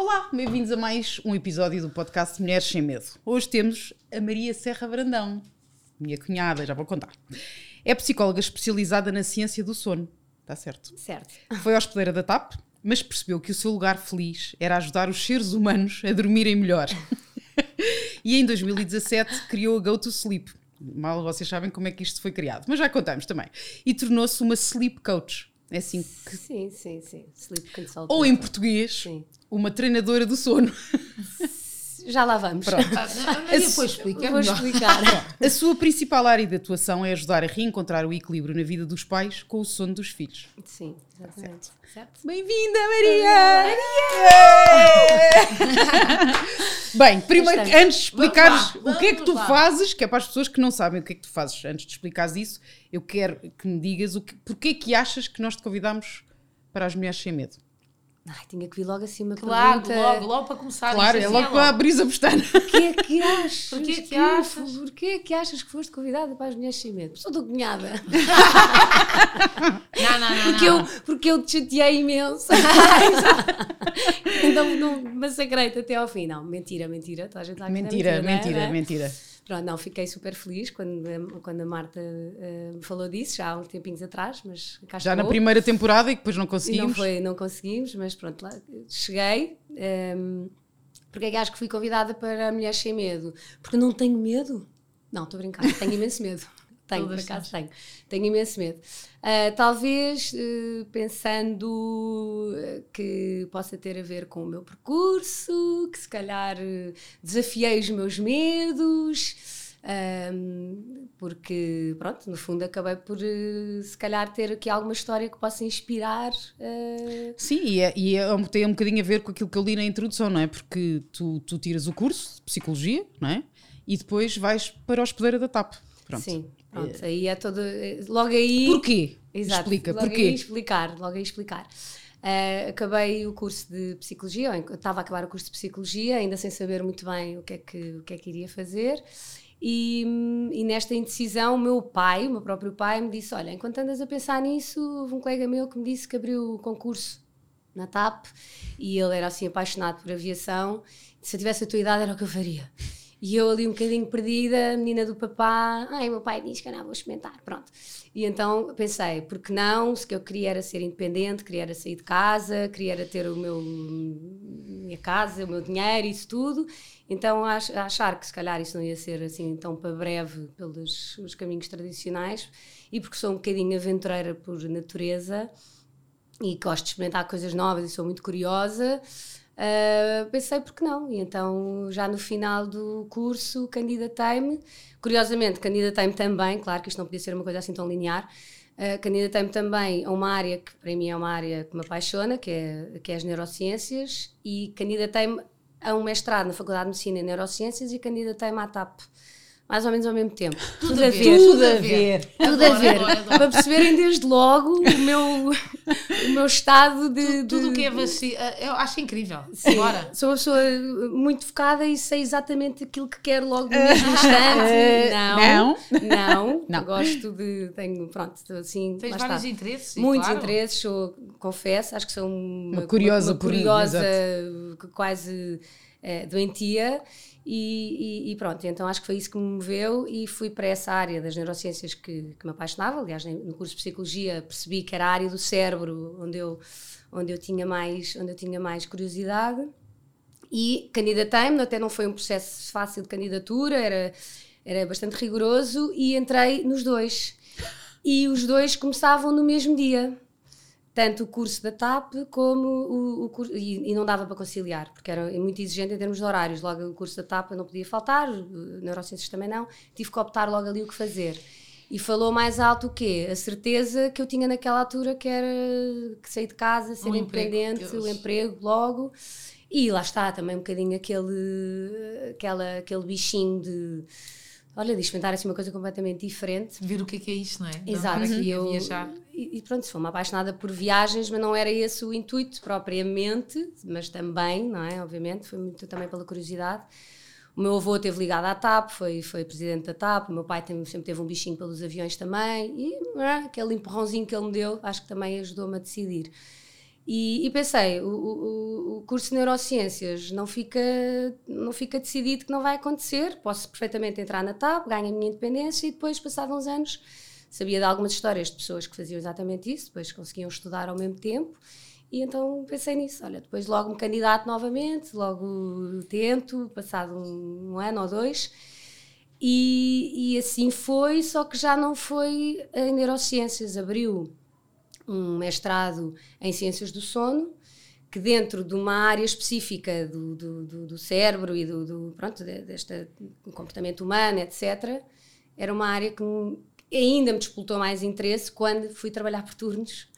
Olá, bem-vindos a mais um episódio do podcast Mulheres Sem Medo. Hoje temos a Maria Serra Brandão, minha cunhada, já vou contar. É psicóloga especializada na ciência do sono, está certo? Certo. Foi hospedeira da TAP, mas percebeu que o seu lugar feliz era ajudar os seres humanos a dormirem melhor. e em 2017 criou a Go to Sleep. Mal vocês sabem como é que isto foi criado, mas já contamos também. E tornou-se uma sleep coach. É assim que. Sim, sim, sim. Sleep consultant. Ou em português, Sim. Uma treinadora do sono. Já lá vamos. Pronto. E depois explica. Vou melhor. explicar. A sua principal área de atuação é ajudar a reencontrar o equilíbrio na vida dos pais com o sono dos filhos. Sim, exatamente. Certo. Bem-vinda, Maria! Bem, primeiro, Bastante. antes de explicares lá, o que é que tu lá. fazes, que é para as pessoas que não sabem o que é que tu fazes, antes de explicares isso, eu quero que me digas o que, porque é que achas que nós te convidámos para as mulheres sem medo. Ai, tinha que vir logo assim uma Claro, pergunta. logo, logo para começar. Claro, é assim logo para a brisa bostana. Porquê é que achas? Porquê que achas? Porquê que achas que foste convidada para as mulheres sem medo? Sou tua cunhada. Não, não, não. Porque não. eu, porque eu te chateei imenso. então não massacrei-te até ao fim. Não, mentira, mentira. Toda a gente que é Mentira, não é? mentira, é? mentira. Pronto, não, fiquei super feliz quando, a- quando a Marta me falou disso, já há uns tempinhos atrás, mas cá Já na primeira temporada e depois não E não, conseguimos. foi, não conseguimos, mas pronto, lá cheguei. ehm, porque é que acho que fui convidada para Mulheres Sem Medo? Porque não tenho medo. Não, estou a brincar, tenho imenso medo. Tenho, por Todas acaso tenho. Tenho imenso medo. Ah, talvez eh, pensando eh, que possa ter a ver com o meu percurso, que se calhar eh, desafiei os meus medos, ahm, porque, pronto, no fundo acabei por se calhar ter aqui alguma história que possa inspirar. Sim, e, é, e é, um- tem um bocadinho a ver com aquilo que eu li na introdução, não é? Porque tu, tu tiras o curso de Psicologia, não é? E depois vais para a hospedeira da TAP. Pronto. Sim, pronto, aí é todo. eh, Logo aí. Porquê? Exato, Explica, logo porquê? Aí explicar, logo aí explicar. Eh, acabei o curso de psicologia, ou estava a acabar o curso de psicologia, ainda sem saber muito bem o que é que, o que, é que iria fazer. E, hum, e nesta indecisão, o meu pai, o meu próprio pai, me disse: Olha, enquanto andas a pensar nisso, houve um colega meu que me disse que abriu o concurso na TAP e ele era assim apaixonado por aviação. Se eu tivesse a tua idade, era o que eu faria. E eu ali um bocadinho perdida, menina do papá, ai, meu pai diz que eu não vou experimentar, pronto. E então pensei, porque não, se que eu queria era ser independente, queria era sair de casa, queria era ter o meu, minha casa, o meu dinheiro, isso tudo. Então ach- achar que se calhar isso não ia ser assim tão para breve pelos os caminhos tradicionais e porque sou um bocadinho aventureira por natureza, e gosto de experimentar coisas novas e sou muito curiosa. Ah, pensei porque não, e então já no final do curso candidatei-me. Curiosamente, candidatei-me também, claro que isto não podia ser uma coisa assim tão linear. ah, candidatei-me também a uma área que para mim é uma área que me apaixona, que é, que é as neurociências, e candidatei-me a um mestrado na Faculdade de Medicina em Neurociências e candidatei-me à TAP, mais ou menos ao mesmo tempo. Tudo, a ver. Tudo a ver. Tudo a ver. adoro, adoro. Para perceberem desde logo o meu, o meu estado de. Tudo o que é vacina, eu acho incrível. Sim, Bora. Sou uma pessoa muito focada e sei exatamente aquilo que quero logo no mesmo instante. Eh, não, não. Não. Gosto de. Tenho, pronto, assim. Tens vários está. interesses. Muitos claro. interesses, sou, confesso, acho que sou uma, Uma curiosa uma curiosa que quase eh, doentia. E, e- e pronto, então acho que foi isso que me moveu e fui para essa área das neurociências que, que me apaixonava. Aliás, no curso de psicologia percebi que era a área do cérebro onde eu, onde eu, tinha, mais, onde eu tinha mais curiosidade. E candidatei-me, até não foi um processo fácil de candidatura, era, era bastante rigoroso e entrei nos dois. E os dois começavam no mesmo dia. Tanto o curso da TAP como o, o curso. E, e não dava para conciliar, porque era muito exigente em termos de horários. Logo, o curso da TAP não podia faltar, o neurociências também não. Tive que optar logo ali o que fazer. E falou mais alto o quê? A certeza que eu tinha naquela altura que era que sair de casa, ser Um independente, o emprego logo. E lá está também um bocadinho aquele, aquela, aquele bichinho de. Olha, de experimentar assim uma coisa completamente diferente. Ver o que é que é isto, não é? Não Exato, estar aqui e eu viajar. E, pronto, sou uma apaixonada por viagens, mas não era esse o intuito propriamente, mas também, não é? Obviamente, foi muito também pela curiosidade. O meu avô esteve ligado à TAP, foi, foi presidente da TAP, o meu pai tem- sempre teve um bichinho pelos aviões também, e é? aquele empurrãozinho que ele me deu, acho que também ajudou-me a decidir. E, e pensei, o, o, o, curso de Neurociências não fica, não fica decidido que não vai acontecer, posso perfeitamente entrar na TAP, ganho a minha independência e depois, passados uns anos, sabia de algumas histórias de pessoas que faziam exatamente isso, depois conseguiam estudar ao mesmo tempo e então pensei nisso. Olha, depois logo me candidato novamente, logo tento, passado um, um ano ou dois. E, e, assim foi, só que já não foi em neurociências. Abriu um mestrado em ciências do sono, que dentro de uma área específica do, do, do, do cérebro e do, do pronto, deste comportamento humano, etc., era uma área que ainda me disputou mais interesse quando fui trabalhar por turnos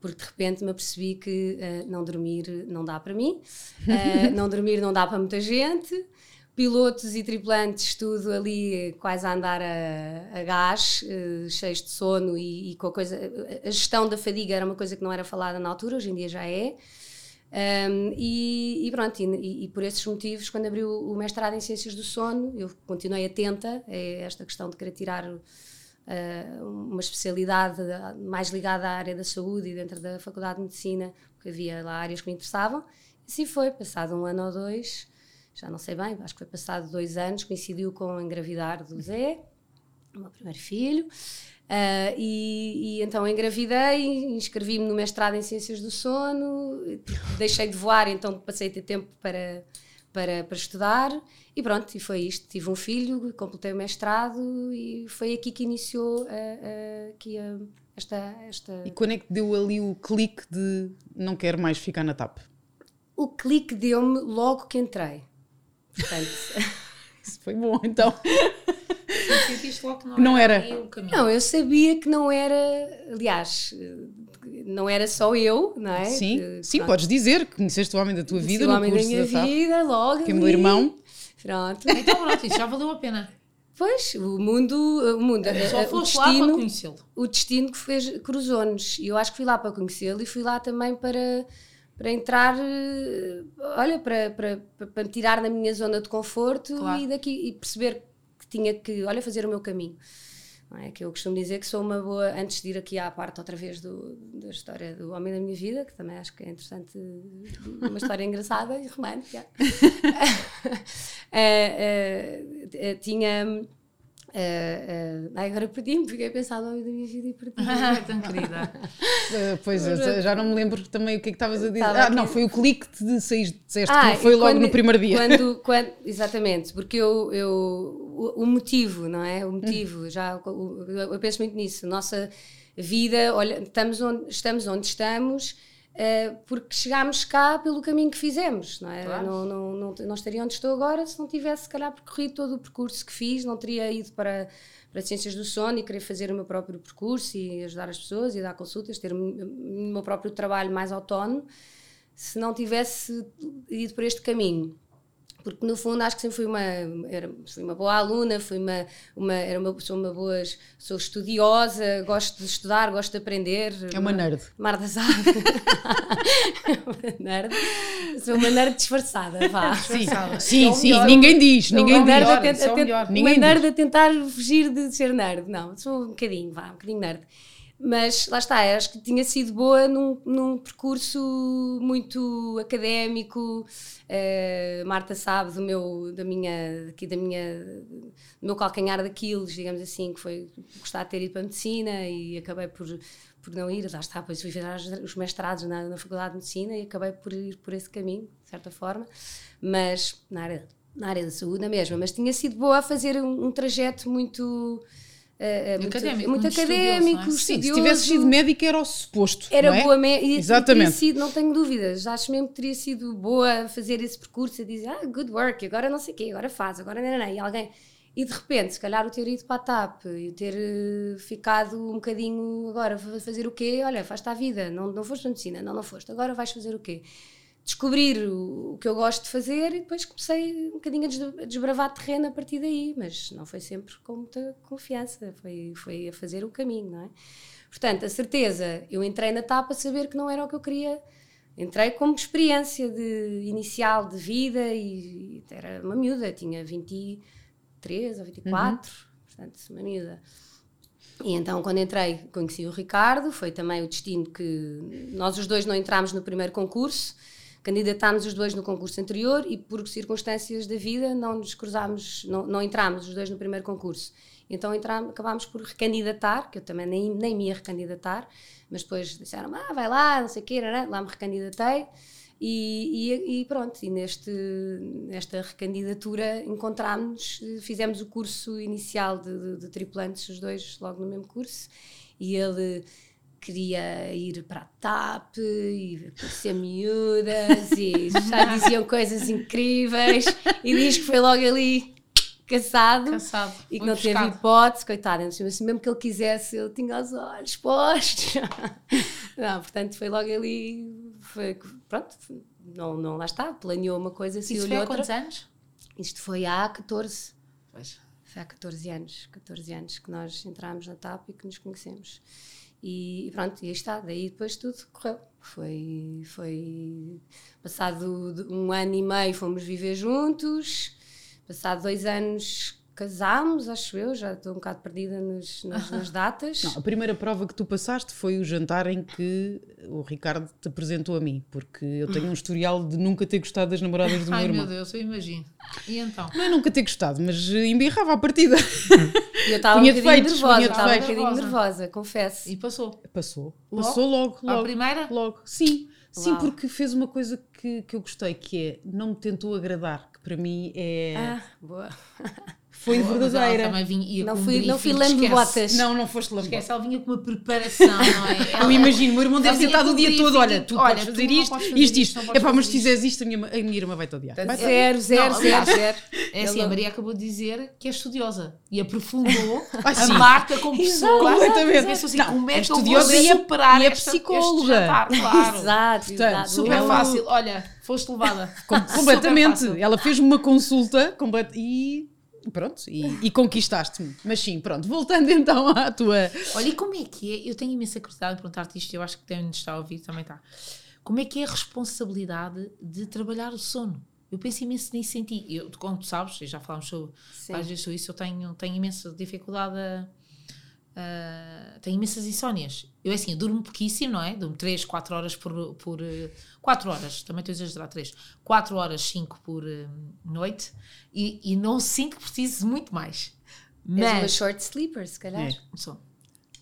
porque de repente me apercebi que uh, não dormir não dá para mim, uh, não dormir não dá para muita gente, pilotos e tripulantes, tudo ali quase a andar a, a gás, uh, cheios de sono e, e, com a coisa. A gestão da fadiga era uma coisa que não era falada na altura, hoje em dia já é. Um, e, e, pronto, e, e, por esses motivos, quando abri o, o mestrado em Ciências do Sono, eu continuei atenta a esta questão de querer tirar uma especialidade mais ligada à área da saúde e dentro da Faculdade de Medicina, porque havia lá áreas que me interessavam. E assim foi, passado um ano ou dois, já não sei bem, acho que foi passado dois anos, coincidiu com engravidar do Zé, o meu primeiro filho. Uh, e, e, então engravidei, inscrevi-me no mestrado em Ciências do Sono, deixei de voar, então passei a ter tempo para, para, para estudar e pronto, e foi isto. Tive um filho, completei o mestrado e foi aqui que iniciou aqui a, esta, esta. E quando é que deu ali o clique de não quero mais ficar na TAP? O clique deu-me logo que entrei. Portanto. Isso foi bom, então. logo que não, não era. era. Não, eu sabia que não era. Aliás, não era só eu, não é? Sim, que, sim podes dizer que conheceste o homem da tua vida, o homem da minha da vida, logo. Que é meu irmão. Pronto. Então pronto, isso já valeu a pena. Pois, o mundo, o mundo, só foste lá para conhecê-lo. O destino que fez cruzou-nos. E eu acho que fui lá para conhecê-lo e fui lá também para para entrar, eh, olha, para, para, para me tirar da minha zona de conforto claro. e daqui e perceber que tinha que, olha, fazer o meu caminho. É que eu costumo dizer que sou uma boa, antes de ir aqui à parte outra vez do, da história do homem da minha vida, que também acho que é interessante, uma história engraçada e romântica. uh, uh, tinha Uh, uh, agora perdi-me, fiquei a pensar no homem da minha vida e perdi-me. Ah, tão querida. Uh, pois, já não me lembro também o que é que estavas a dizer. ah, aqui. não, foi o clique de sair, disseste ah, que não foi logo quando, no primeiro dia. Quando, quando, exatamente, porque eu, eu o, o, motivo, não é? O motivo, hum. já, o, eu penso muito nisso. Nossa vida, olha, estamos onde estamos, onde estamos porque chegámos cá pelo caminho que fizemos, não é? Claro. Não, não, não, não, estaria onde estou agora se não tivesse, se calhar, percorrido todo o percurso que fiz, não teria ido para, para Ciências do Sono e querer fazer o meu próprio percurso e ajudar as pessoas e dar consultas, ter o meu próprio trabalho mais autónomo, se não tivesse ido por este caminho porque no fundo acho que sempre fui uma era, fui uma boa aluna fui uma, uma era uma sou uma boa sou estudiosa gosto de estudar gosto de aprender. É uma nerd. Marta sabe nerd. Sou uma nerd disfarçada vá. Sim sim, sim. ninguém diz ninguém diz. a, tenta, a, tenta, uma nerd a tentar fugir de ser nerd. Não sou um bocadinho vá um bocadinho nerd mas lá está, acho que tinha sido boa num, num percurso muito académico. Uh, Marta sabe do meu, da minha, aqui da minha, do meu calcanhar daquilo, digamos assim, que foi gostar de ter ido para a medicina e acabei por, por não ir. Lá está, depois fui fazer os mestrados na, na Faculdade de Medicina e acabei por ir por esse caminho, de certa forma, mas na área, na área da saúde, na mesma. Mas tinha sido boa a fazer um, um trajeto muito Uh, muito académico, muito académico é? Sim, se tivesse sido médica era o suposto. Era é? boa médica. Exatamente. Sido, não tenho dúvidas. Acho mesmo que teria sido boa a fazer esse percurso, a dizer, ah, good work, agora não sei o quê, agora faz, agora não, não, não. E alguém. E de repente, se calhar o ter ido para a TAP e o ter uh, ficado um bocadinho agora fazer o quê? Olha, faz-te a vida, não, não foste medicina, não, não foste, agora vais fazer o quê? Descobrir o, o, que eu gosto de fazer e depois comecei um bocadinho a desbravar terreno a partir daí, mas não foi sempre com muita confiança, foi, foi a fazer o caminho, não é? Portanto, a certeza, eu entrei na TAP a saber que não era o que eu queria, entrei como experiência de, inicial de vida e, e era uma miúda, tinha 23 ou 24, uhum. portanto, uma miúda. E então, quando entrei, conheci o Ricardo, foi também o destino que nós os dois não entramos no primeiro concurso, candidatámos os dois no concurso anterior e por circunstâncias da vida não nos cruzámos, não, não entramos os dois no primeiro concurso. Então entramos, acabámos por recandidatar, que eu também nem, nem me ia recandidatar, mas depois disseram, ah, vai lá, não sei o quê, lá me recandidatei. E, e, e, pronto, e neste, nesta recandidatura encontrámos, fizemos o curso inicial de, de, de, tripulantes, os dois logo no mesmo curso, e ele queria ir para a TAP e ser miúdas e já diziam coisas incríveis e diz que foi logo ali cansado, e que não teve hipótese, coitado, assim, mesmo que ele quisesse, ele tinha os olhos postos. não, portanto, foi logo ali, foi, pronto, não, não lá está, planeou uma coisa assim. Isso foi há outra. quantos anos? Isto foi há 14. Pois. Há 14 anos, 14 anos que nós entramos na TAP e que nos conhecemos. E, e pronto, e aí está, daí depois tudo correu. Foi, foi passado um ano e meio fomos viver juntos, Passado dois anos casámos, acho eu, já estou um bocado perdida nos, nas, nas datas. Não, a primeira prova que tu passaste foi o jantar em que o Ricardo te apresentou a mim, porque eu tenho um historial de nunca ter gostado das namoradas do meu Ai, irmão. Ai meu Deus, eu imagino. E então? Não é nunca ter gostado, mas embirrava a partida. E eu estava um bocadinho nervosa, estava um bocadinho nervosa, confesso. E passou? Passou. Logo? Passou logo, logo. A primeira? Logo, sim. Sim, porque fez uma coisa que, que eu gostei, que é não me tentou agradar, que para mim é. Ah, boa. Foi Boa, verdadeira. Também vinha, não fui, não fui lambe-botas. Não, não foste lambe Esquece, ela vinha com uma preparação, não é? Ela, eu imagino, o meu irmão deve ter estado o dia todo. Olha, tu olha, podes fazer tu isto, fazer isto, isto. É pá, mas se fizeres isto, a minha, a minha irmã vai-te odiar. Vai zero, zero, não, zero, zero. É assim, a Maria acabou de dizer que é estudiosa e aprofundou ah, a Marta como pessoa. Completamente. Assim, não, como é, é estudiosa e superar e é psicóloga. Claro. Exato, exato. Super fácil. Olha, foste levada. Completamente. Ela fez-me uma consulta e Pronto, e, e conquistaste-me. Mas sim, pronto, voltando então à tua. Olha, e como é que é? Eu tenho imensa curiosidade de perguntar-te isto, eu acho que quem nos está a ouvir também está. Como é que é a responsabilidade de trabalhar o sono? Eu penso imenso nisso em ti. Eu, como tu sabes, já falámos sobre, às vezes sobre isso, eu tenho, tenho imensa dificuldade a Uh, tenho imensas insónias. Eu, assim, eu durmo pouquíssimo, não é? Durmo 3, 4 horas por. por 4 horas, também estou a exagerar, 3. 4 horas, 5 por uh, noite. E, e não sinto que preciso muito mais. Mas, És uma short sleeper, se calhar. É. Sou.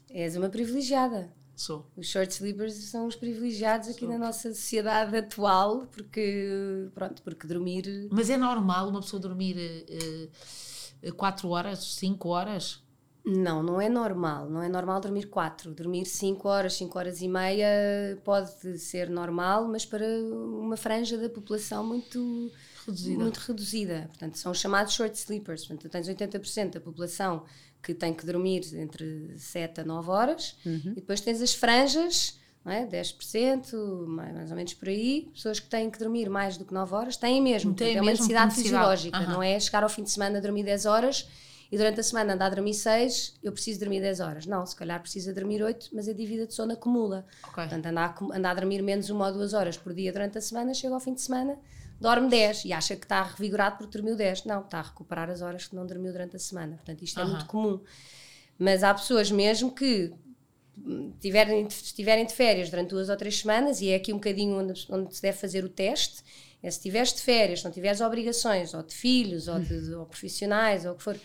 És uma privilegiada. Sou. Os short sleepers são os privilegiados aqui Sou. na nossa sociedade atual, porque, pronto, porque dormir... Mas é normal uma pessoa dormir 4 uh, horas, 5 horas? Não, não é normal. Não é normal dormir 4. Dormir 5 horas, 5 horas e meia pode ser normal, mas para uma franja da população muito reduzida. Muito reduzida. Portanto, são chamados short sleepers. Portanto, tens 80% da população que tem que dormir entre 7 a 9 horas uhum. e depois tens as franjas. Não é? 10%, mais, mais ou menos por aí, pessoas que têm que dormir mais do que 9 horas, têm mesmo, tem é uma necessidade, necessidade. fisiológica, uhum. não é chegar ao fim de semana a dormir 10 horas e durante a semana andar a dormir 6, eu preciso dormir 10 horas. Não, se calhar precisa dormir 8, mas a dívida de sono acumula. Okay. Portanto, andar, andar a dormir menos uma ou duas horas por dia durante a semana, chega ao fim de semana, dorme 10 e acha que está revigorado porque dormiu 10. Não, está a recuperar as horas que não dormiu durante a semana. Portanto, isto é muito comum. Mas há pessoas mesmo que tiverem, estiverem de férias durante duas ou três semanas, e é aqui um bocadinho onde, onde se deve fazer o teste, é se estiveres de férias, não tiveres obrigações, ou de filhos, ou, de, ou profissionais, ou o que for,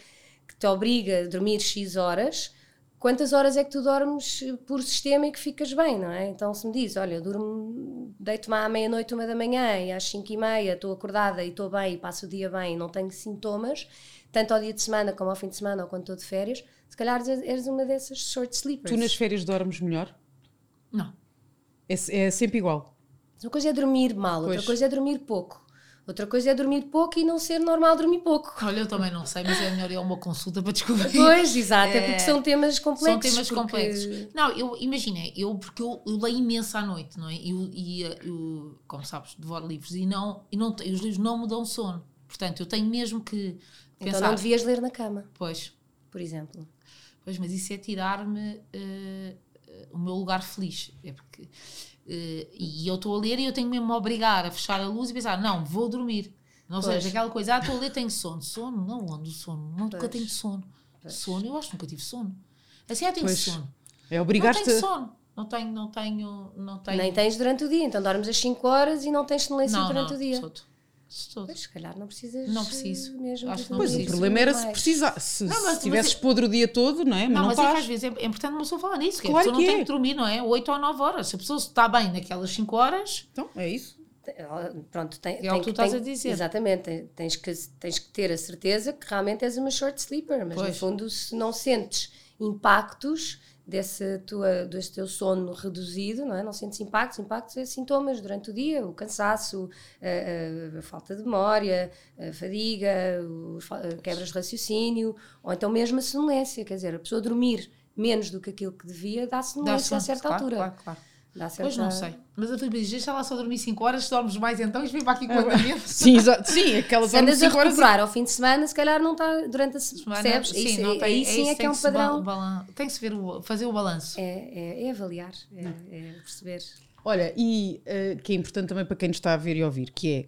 que te obriga a dormir X horas, quantas horas é que tu dormes por sistema e que ficas bem, não é? Então se me diz, olha, eu durmo, deito-me à meia-noite, uma da manhã e às cinco e meia estou acordada e estou bem e passo o dia bem e não tenho sintomas, tanto ao dia de semana como ao fim de semana ou quando estou de férias, se calhar eres uma dessas short sleepers. Tu nas férias dormes melhor? Não. É, é sempre igual? Uma coisa é dormir mal, pois. outra coisa é dormir pouco. Outra coisa é dormir pouco e não ser normal dormir pouco. Olha, eu também não sei, mas é melhor ir a uma consulta para descobrir. Pois, exato, é, é porque são temas complexos. São temas porque... complexos. Não, eu imagina, eu porque eu, eu, leio imenso à noite, não é? Eu, e eu, como sabes, devoro livros e não, e não e os livros não me dão sono. Portanto, eu tenho mesmo que pensar. Então não devias ler na cama. Pois. Por exemplo. Pois, mas isso é tirar-me uh, o meu lugar feliz. É porque e eu estou a ler e eu tenho mesmo me obrigar a fechar a luz e pensar, não, vou dormir. Não pois. seja, aquela coisa, ah, estou a ler, tenho sono. Sono? Não, onde o sono? Nunca pois. tenho sono. Pois. Sono, eu acho que nunca tive sono. Assim eu tenho Pois. sono. É Não obrigar-te. tenho a- sono. Não tenho, não tenho, não tenho. Nem tens durante o dia, então dormes às 5 horas e não tens sonolência não, durante não, o dia. Todo. Todo. Pois, se calhar não precisas. Não preciso. Mesmo Acho de que não Pois, o problema era se precisar. Se, Não, se mas- tivesses mas- podre o dia todo, não é? Mas Não, não, mas é que estás. às vezes é, é importante uma pessoa falar nisso, que Claro a pessoa que não é. tem que dormir, não é? 8 ou 9 horas. Se a pessoa está bem naquelas 5 horas, Então, é isso. Pronto, tem, É tem o que tu estás tem- a dizer. Exatamente, tens que, tens que ter a certeza que realmente és uma short sleeper, mas no Pois. fundo, se não sentes impactos desse, tua, desse teu sono reduzido, não é? Não sentes impactos, impactos é sintomas durante o dia, o cansaço, a, a- a falta de memória, a fadiga, o, a quebras de raciocínio, ou então mesmo a sonolência, quer dizer, a pessoa dormir menos do que aquilo que devia dá dá sonolência a sono. certa claro, altura. Claro, claro. Pois não sei. Mas a Filipe diz: deixa lá só dormir 5 horas, se dormes mais então, e vem para aqui com o andamento. Sim, exato. Sim, aquelas Se andas a horas. recuperar ao fim de semana, se calhar não está durante a se- Semana, percebes? sim, isso, não é- tem- aí sim isso é que é um ba- padrão. Tem que se ver o, fazer o balanço. É, é, é avaliar, é, é perceber. Olha, e eh, que é importante também para quem nos está a ver e ouvir, que é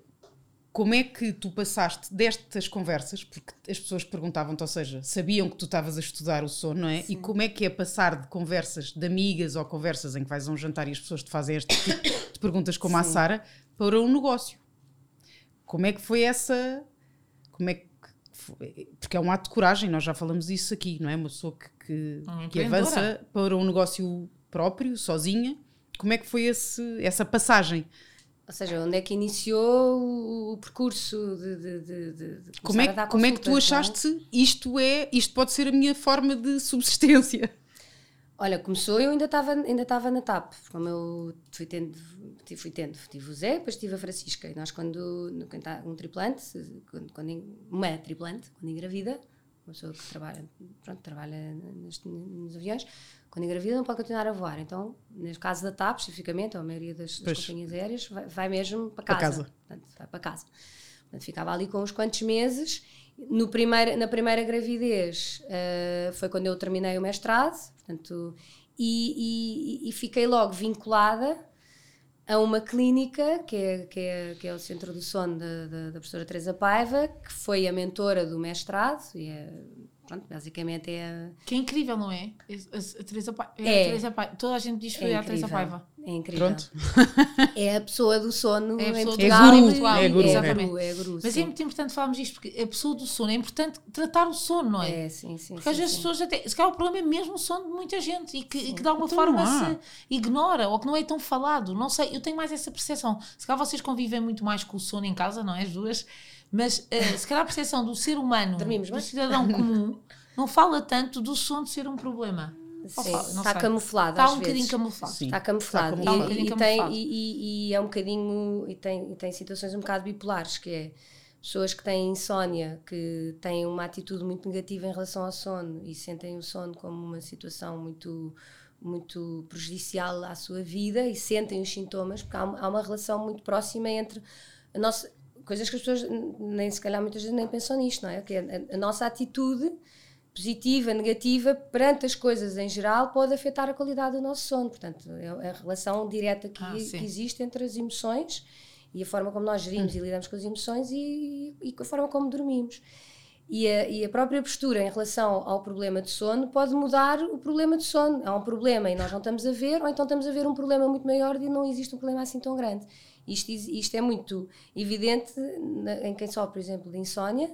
como é que tu passaste destas conversas, porque as pessoas perguntavam-te, ou seja, sabiam que tu estavas a estudar o sono, não é? E como é que é passar de conversas de amigas ou conversas em que vais a um jantar e as pessoas te fazem este tipo de perguntas como a Sim. Sara para um negócio? Como é que foi essa. Como é que. foi- Porque é um ato de coragem, nós já falamos disso aqui, não é? Uma pessoa que, que, que avança para um negócio próprio, sozinha. Como é que foi esse, essa passagem? Ou seja, onde é que iniciou o, o percurso de, de, de, de- Como é, a como é que tu é? achaste isto é, isto pode ser a minha forma de subsistência? Olha, começou eu ainda estava ainda estava na TAP, como eu fui tendo, fui tendo, tive o Zé, depois tive a Francisca, e nós quando, quando tá um triplante, quando, quando uma triplante, quando engravida, uma pessoa que trabalha, pronto, trabalha nos, nos aviões, quando engravida não pode continuar a voar, então, no caso da TAP, especificamente, ou a maioria das, das companhias aéreas, vai, vai mesmo para Para casa, casa. Portanto, vai para casa. Portanto, ficava ali com uns quantos meses. No primeiro, na primeira gravidez eh, foi quando eu terminei o mestrado, portanto, e, e- e fiquei logo vinculada a uma clínica que é, que é, que é o Centro do Sono da, da, da professora Teresa Paiva, que foi a mentora do mestrado, e é, pronto, basicamente é a, Que é incrível, não é? A, a- a Teresa Paiva. É. A Teresa Paiva. Toda a gente diz que foi é a Teresa. Paiva. É incrível. Pronto. É a pessoa do sono É a em pessoa Portugal. em Portugal. É guru, É exatamente. guru, é guru, Mas é muito importante falarmos disto, porque a pessoa do sono é importante tratar o sono, não é? É, sim, sim. Porque às vezes as pessoas até. Se calhar o problema é mesmo o sono de muita gente e que, e que de alguma Então forma se ignora ou que não é tão falado. Não sei, eu tenho mais essa percepção. Se calhar vocês convivem muito mais com o sono em casa, não é? As duas. Mas eh, se calhar a percepção do ser humano, Dormimos do cidadão comum, não fala tanto do sono ser um problema. Sim, fala, está sei. camuflado Está um bocadinho camuflado. Sim. Está camuflado. Está E- camuflado. E, bocadinho tem, e, e- e é um bocadinho. E tem, e tem situações um bocado bipolares, que é pessoas que têm insónia, que têm uma atitude muito negativa em relação ao sono e sentem o sono como uma situação muito muito prejudicial à sua vida e sentem os sintomas, porque há, uma- há uma relação muito próxima entre a nossa coisas que as pessoas nem se calhar muitas vezes nem pensam nisto, não é? Que é a, a nossa atitude positiva, negativa, perante as coisas em geral, pode afetar a qualidade do nosso sono. Portanto, é a relação direta que, Ah, que existe entre as emoções e a forma como nós gerimos e lidamos com as emoções e, e com a forma como dormimos. E a, e a própria postura em relação ao problema de sono pode mudar o problema de sono. Há um problema e nós não estamos a ver, ou então estamos a ver um problema muito maior e não existe um problema assim tão grande. Isto, isto é muito evidente em quem sofre, por exemplo, de insónia.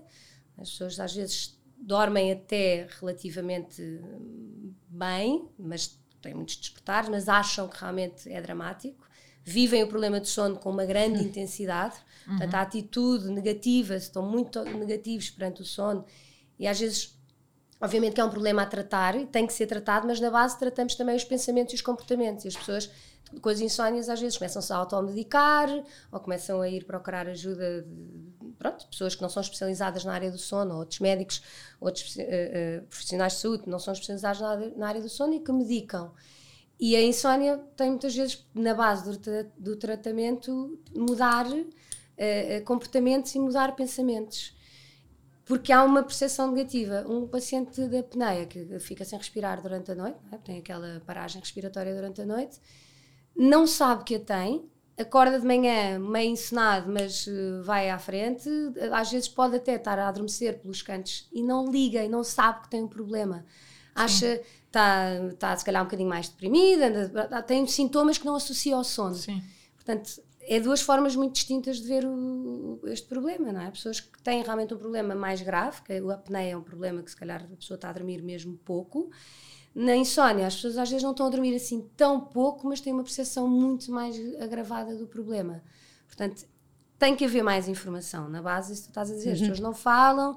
As pessoas às vezes dormem até relativamente hum, bem, mas têm muitos despertares, mas acham que realmente é dramático. Vivem o problema de sono com uma grande intensidade. Portanto, a atitude negativa, estão muito negativos perante o sono e às vezes Obviamente que é um problema a tratar e tem que ser tratado, mas na base tratamos também os pensamentos e os comportamentos. E as pessoas com as insónias às vezes começam-se a automedicar ou começam a ir procurar ajuda de pronto, pessoas que não são especializadas na área do sono, ou outros médicos, outros eh, eh, profissionais de saúde que não são especializados na na área do sono e que medicam. E a insónia tem muitas vezes, na base do, do tratamento, mudar eh, comportamentos e mudar pensamentos porque há uma percepção negativa. Um paciente da apneia que fica sem respirar durante a noite, é? tem aquela paragem respiratória durante a noite, não sabe que a tem, acorda de manhã meio encenado, mas eh, vai à frente, às vezes pode até estar a adormecer pelos cantos e não liga e não sabe que tem um problema. Acha, está, tá se calhar um bocadinho mais deprimida, anda- tem sintomas que não associa ao sono. Sim. Portanto, é duas formas muito distintas de ver o- este problema, não é? Pessoas que têm realmente um problema mais grave, que o apneia é um problema que se calhar a pessoa está a dormir mesmo pouco. Na insónia, as pessoas às vezes não estão a dormir assim tão pouco, mas têm uma percepção muito mais agravada do problema. Portanto, tem que haver mais informação na base, isso que tu estás a dizer. As pessoas não falam,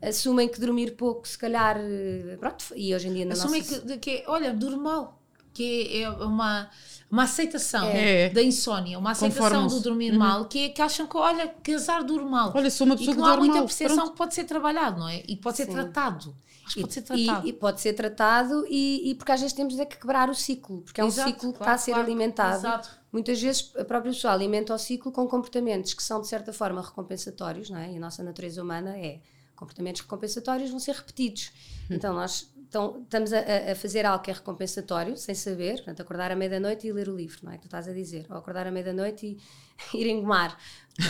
assumem que dormir pouco, se calhar, eh, pronto, e hoje em dia na Assumem nossa... que, de- que é, olha, normal. Que é uma, uma aceitação É. da insónia, uma aceitação do dormir mal, que é que acham que, olha, que azar dorme mal. Olha, sou uma e pessoa que que não há muita mal, percepção pronto. que pode ser trabalhado, não é? E pode ser Sim. tratado. Acho que pode ser E- tratado. E, pode ser tratado e, e porque às vezes temos é que quebrar o ciclo, porque é um Exato, ciclo que claro, está a ser claro, alimentado. exato. Muitas vezes a própria pessoa alimenta o ciclo com comportamentos que são de certa forma recompensatórios, não é? E a nossa natureza humana é comportamentos recompensatórios vão ser repetidos. Então nós então, estamos a, a- fazer algo que é recompensatório, sem saber, portanto, acordar à meia-noite e ler o livro, não é? Que tu estás a dizer, ou acordar à meia-noite e ir engomar.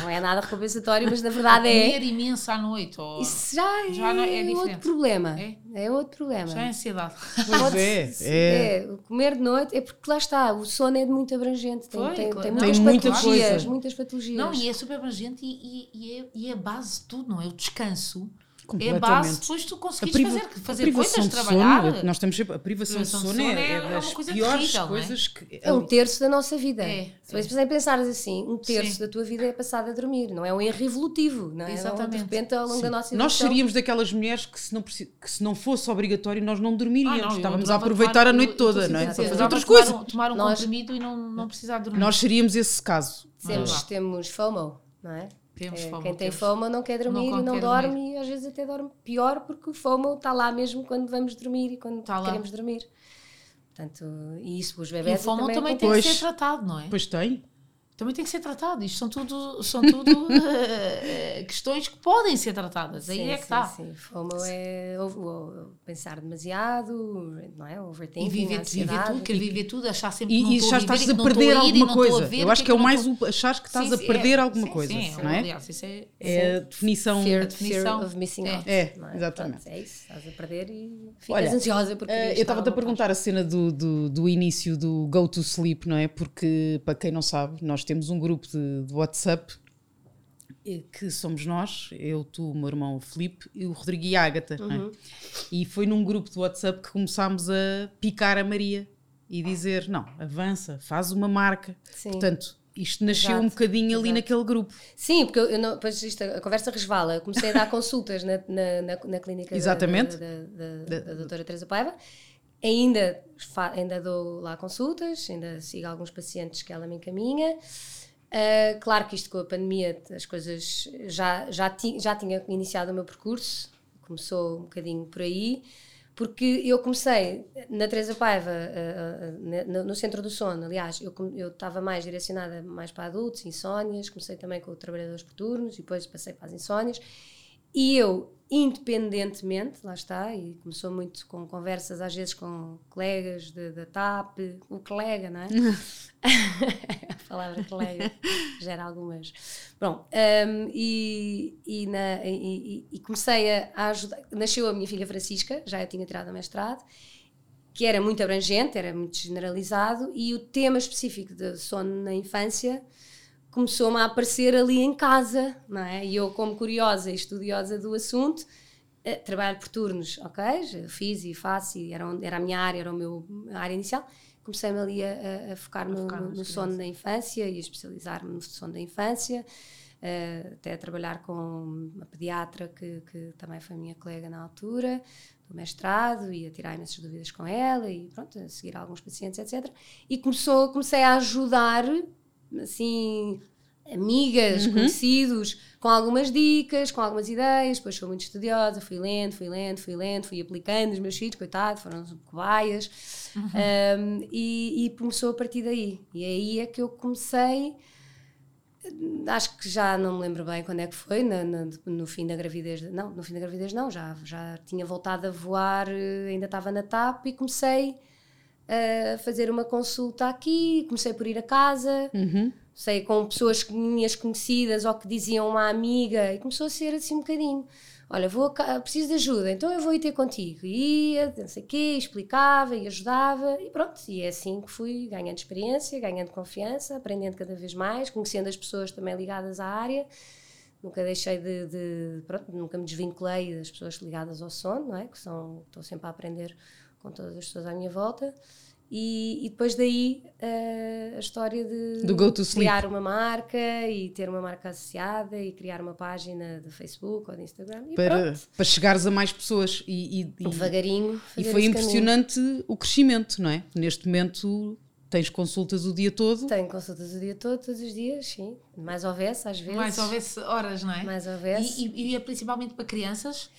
Não é nada recompensatório, mas na verdade é. Comer imenso à noite. Ou... Isso já é, Já não- é outro problema. É? É outro problema. Já é ansiedade. Pois é, é. é, comer de noite é porque lá está, o sono é muito abrangente, tem, Foi, tem, claro. tem muitas tem muita patologias, coisa. muitas patologias. Não, e é super abrangente e, e, e, é, e é a base de tudo, não é? O descanso é base depois tu A, conseguires priva- fazer, fazer privação coisas, de trabalhar. sono, nós temos sempre, a privação, de sono, é, é é uma das coisa piores terrível, é? coisas que... É um terço da nossa vida. É, Se você pensares assim, um terço Sim. da tua vida é passado a dormir, não é um erro evolutivo, não é? Exatamente. De repente, ao longo da nossa Nós evolução- seríamos daquelas mulheres que se não, que se não fosse obrigatório nós não dormiríamos. Ah, não, Estávamos a aproveitar tomar- a noite toda, não é? Para fazer outras coisas. Tomar um Nós- comprimido e não, não precisar dormir. Nós seríamos esse caso. Temos, temos FOMO, não é? Temos É, FOMO, Quem tem temos. FOMO não quer dormir Não e não dorme dormir. e às vezes até dorme pior porque o FOMO está lá mesmo quando vamos dormir e quando lá. queremos dormir. Portanto, e isso os E o bebés FOMO também, também, tem Pois. que ser tratado, não é? Pois tem. Também tem que ser tratado. Isto são tudo, são tudo eh, questões que podem ser tratadas. Aí Sim, é que sim, está. Sim, FOMO é o- o- pensar demasiado, não é? Overthinking, E viver, viver tudo, querer viver tudo, achar sempre que não E, e estou a viver estás e que a perder e alguma coisa. ver Eu o acho que é o não mais o achar que estás Sim, a perder é, alguma coisa, sim, não é? Aliás, isso é, É a definição. Fear, A definição. fear of missing É. out. É, é? exatamente. Pronto, é isso, estás a perder e ficas Olha, ansiosa porque querias eu estava-te a perguntar a cena do, do, do início do Go to Sleep, não é? Porque, para quem não sabe, nós temos um grupo de, de WhatsApp eh, que somos nós, eu, tu, o meu irmão o Filipe e o Rodrigo e a Ágata, é? Uhum. E foi num grupo de WhatsApp que começámos a picar a Maria e dizer: não, avança, faz uma marca. Sim. Portanto, isto nasceu Exato, um bocadinho ali exato. naquele grupo. Sim, porque eu, não, depois isto, a conversa resvala. Eu comecei a dar consultas na, na, na, na clínica da- Exatamente. Da, da, da, da doutora Teresa Paiva. Ainda, ainda dou lá consultas, ainda sigo alguns pacientes que ela me encaminha. Ah, claro que isto com a pandemia, as coisas já, já, ti, já tinha iniciado o meu percurso, começou um bocadinho por aí, porque eu comecei na Teresa Paiva, ah, na- no, no centro do sono, aliás, eu eu estava mais direcionada mais para adultos, insónias, comecei também com trabalhadores por turnos e depois passei para as insónias. E eu, independentemente, lá está, e começou muito com conversas às vezes com colegas da TAP, o colega, não é? a palavra colega gera algumas. Bom, hum, e, e, na- e- e- comecei a, a ajudar. Nasceu a minha filha Francisca, já tinha tirado o mestrado, que era muito abrangente, era muito generalizado, e o tema específico de sono na infância começou-me a aparecer ali em casa, não é? E eu, como curiosa e estudiosa do assunto, eh, trabalho por turnos, ok? Já Fiz e faço, e era, onde- era a minha área, era a área inicial. Comecei-me ali a, a- a focar no, focar no- sono da infância e a especializar-me no sono da infância, eh, até a trabalhar com uma pediatra que, que também foi minha colega na altura, do mestrado, e a tirar imensas dúvidas com ela, e pronto, a seguir alguns pacientes, etc. E começou, comecei a ajudar, assim, amigas, conhecidos, com algumas dicas, com algumas ideias. Depois fui muito estudiosa, fui lendo, fui lendo, fui lendo, fui aplicando os meus filhos, coitado, foram cobaias. Um, e, e começou a partir daí. E aí é que eu comecei. Acho que já não me lembro bem quando é que foi, na- na- no fim da gravidez. Não, no fim da gravidez não, já, já tinha voltado a voar, eh, ainda estava na TAP e comecei a fazer uma consulta aqui, comecei por ir a casa, sei, com pessoas que- minhas conhecidas ou que diziam uma amiga, e começou a ser assim um bocadinho. olha, vou, preciso de ajuda, então eu vou ir ter contigo. E ia, não sei o quê, explicava e ajudava, e pronto. E é assim que fui ganhando experiência, ganhando confiança, aprendendo cada vez mais, conhecendo as pessoas também ligadas à área. Nunca deixei de, de pronto, nunca me desvinculei das pessoas ligadas ao sono, não é? Que são, estou sempre a aprender com todas as pessoas à minha volta. E, e, depois daí uh, a história de criar uma marca e ter uma marca associada e criar uma página de Facebook ou de Instagram. para, para chegares a mais pessoas e, e, devagarinho. E foi impressionante caminho. o crescimento, não é? Neste momento Tens consultas o dia todo? Tenho consultas o dia todo, todos os dias, sim. Mais houvesse, às vezes. Mais houvesse horas, não é? Mais houvesse. E, e, e é principalmente para crianças?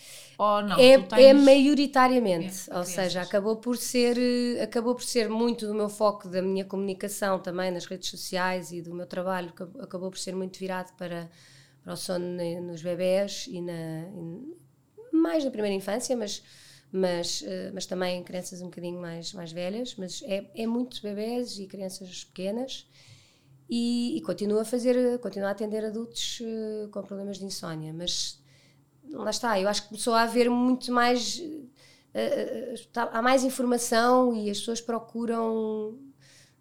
Ou não? É, tens... é maioritariamente. É, ou seja, acabou por, ser, acabou por ser muito do meu foco, da minha comunicação também nas redes sociais e do meu trabalho, acabou por ser muito virado para, para o sono nos bebés e, na, mais na primeira infância, mas mas, uh, mas também crianças um bocadinho mais, mais velhas, mas é, é muito bebés e crianças pequenas e, e continuo a fazer, continuo a atender adultos uh, com problemas de insónia, mas lá está, eu acho que começou a haver muito mais, uh, há mais informação e as pessoas procuram,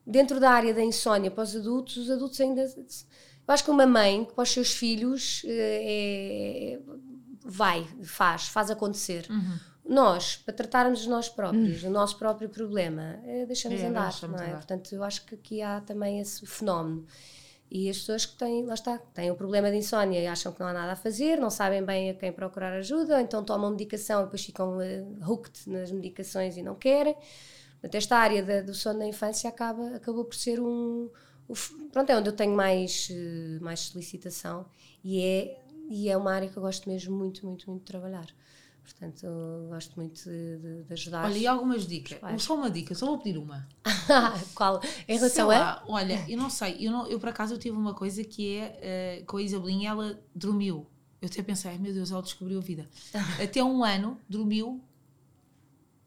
dentro da área da insónia para os adultos, os adultos ainda, eu acho que uma mãe para os seus filhos é, vai, faz, faz acontecer. Uhum nós, para tratarmos nós próprios, hum. o nosso próprio problema, é, deixamos é, andar, não é? Andar. Portanto, eu acho que aqui há também esse fenómeno. E as pessoas que têm, lá está, têm um problema de insónia e acham que não há nada a fazer, não sabem bem a quem procurar ajuda, então tomam medicação e depois ficam uh, hooked nas medicações e não querem. Portanto, esta área da, do sono na infância acaba, acabou por ser um pronto, é onde eu tenho mais, uh, mais solicitação e é, e é uma área que eu gosto mesmo muito, muito, muito de trabalhar. Portanto, gosto muito de, de, de ajudar. Olha, e algumas dicas? Só uma dica, só vou pedir uma. Qual? Em relação a. olha, eu não sei, eu, não, eu por acaso eu tive uma coisa que é uh, com a Isabelinha, ela dormiu. Eu até pensei, meu Deus, ela descobriu a vida. Até um ano dormiu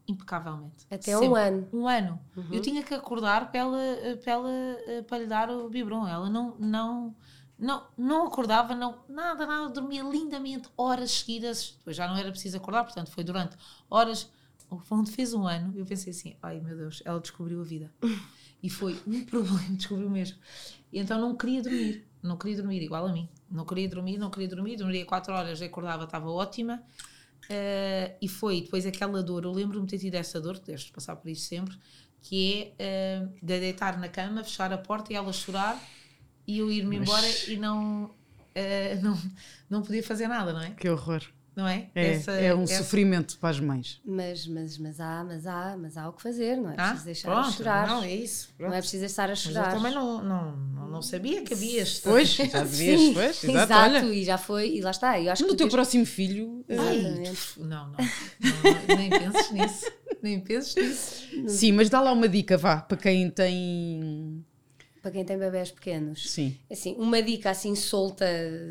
impecavelmente. Até Sempre. um ano. Um ano. Uhum. Eu tinha que acordar para ela, para, ela, eh, para lhe dar o biberon. Ela não, não, não, não acordava, não, nada, nada, dormia lindamente horas seguidas. Depois já não era preciso acordar, portanto foi durante horas. Quando fez um ano, eu pensei assim: ai meu Deus, ela descobriu a vida. E foi um problema, descobriu mesmo. E então não queria dormir, não queria dormir, igual a mim. Não queria dormir, não queria dormir, dormia 4 horas, acordava, estava ótima. Uh, e foi depois aquela dor, eu lembro-me de ter tido essa dor, deves passar por isso sempre, que é uh, de deitar na cama, fechar a porta e ela chorar e eu ir-me Mas... embora e não, uh, não, não podia fazer nada, não é? Que horror. Não é? É, essa, é um essa... sofrimento para as mães. Mas, mas, mas, há, mas, há, mas há o que fazer, não é ah, preciso deixar pronto, a chorar. Não, é isso. Pronto. Não é preciso estar a chorar. Mas eu também não, não, não, sabia que havia este. Pois, já devias, Sim, pois, exato, exato olha. e já foi, e lá está. Eu acho no que teu próximo filho. Exatamente. Não, não, não, nem penses nisso. Nem penses nisso. Sim, mas dá lá uma dica, vá, para quem tem para quem tem bebés pequenos. Sim. Assim, uma dica assim solta,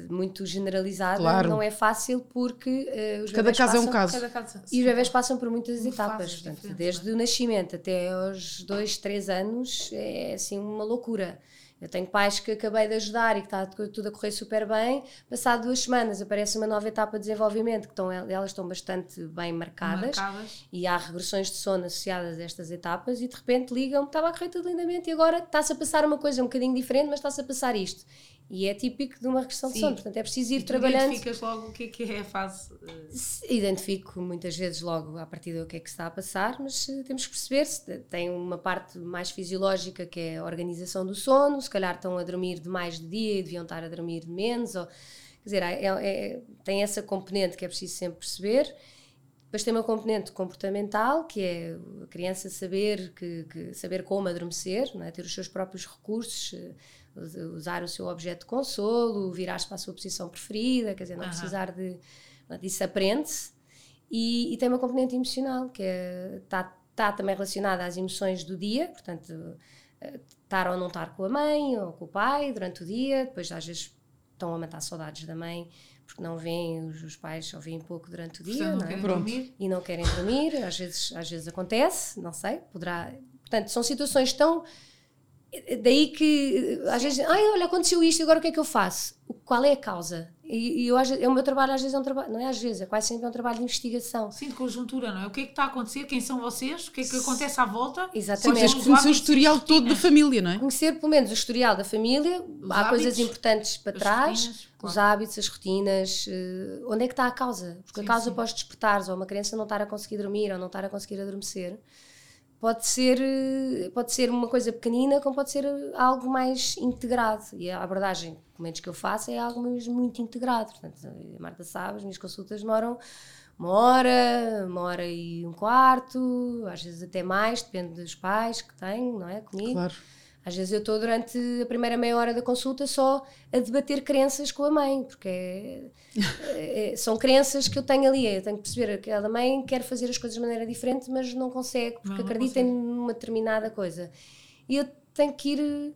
muito generalizada, claro. não é fácil porque uh, os cada bebés caso passam, é um caso. caso e os bebés passam por muitas etapas. Portanto, desde é? o nascimento até aos dois, três anos é assim uma loucura. Eu tenho pais que acabei de ajudar e que está tudo a correr super bem. Passado duas semanas aparece uma nova etapa de desenvolvimento que estão, elas estão bastante bem marcadas, marcadas. e há regressões de sono associadas a estas etapas e de repente ligam, estava a correr tudo lindamente e agora está-se a passar uma coisa um bocadinho diferente, mas está-se a passar isto. E é típico de uma regressão Sim. de sono, portanto é preciso ir e trabalhando. identificas logo o que é que é a fase? Uh... Identifico muitas vezes logo a partir do que é que está a passar, mas uh, temos que perceber se tem uma parte mais fisiológica que é a organização do sono, se calhar estão a dormir de mais de dia e deviam estar a dormir de menos, ou, quer dizer, é, é, tem essa componente que é preciso sempre perceber. Depois tem uma componente comportamental, que é a criança saber, que, que saber como adormecer, é? ter os seus próprios recursos, uh, usar o seu objeto de consolo, virar-se para a sua posição preferida, quer dizer, não uhum. precisar de. Isso aprende-se. E, e, tem uma componente emocional, que está é, tá também relacionada às emoções do dia, portanto, eh, estar ou não estar com a mãe ou com o pai durante o dia, depois às vezes estão a matar saudades da mãe porque não vêm, os, os pais só vêm pouco durante o dia não, não é? dormir. e não querem dormir, às vezes, às vezes acontece, não sei, poderá. Portanto, são situações tão Daí que às vezes, ai, olha, aconteceu isto, agora o que é que eu faço? qual é a causa? E, e eu, é o meu trabalho, às vezes é um trabalho, não é às vezes, é quase sempre um trabalho de investigação. Sim, de conjuntura, não é? O que é que está a acontecer? Quem são vocês? O que é que acontece à volta? Sim, Exatamente. que conhecer o historial todo da família, não é? Conhecer pelo menos o historial da família, há hábitos, coisas importantes para trás, rotinas, claro. os hábitos, as rotinas, eh, onde é que está a causa? Porque Sim, a causa sim. para os despertares, ou uma criança não estar a conseguir dormir, ou não estar a conseguir adormecer, pode ser, eh, pode ser uma coisa pequenina, como pode ser eh, algo mais integrado. E a abordagem, pelo menos que eu faço, é algo mesmo muito integrado. Portanto, a Marta sabe, as minhas consultas demoram uma hora, uma hora e um quarto, às vezes até mais, depende dos pais que tenho, não é? Comigo. Claro. Às vezes eu estou durante a primeira meia hora da consulta só a debater crenças com a mãe, porque é- é- são crenças que eu tenho ali. Eu tenho que perceber que a mãe quer fazer as coisas de maneira diferente, mas não consegue, porque Não, não acredita consegue. numa determinada coisa. E eu tenho que ir.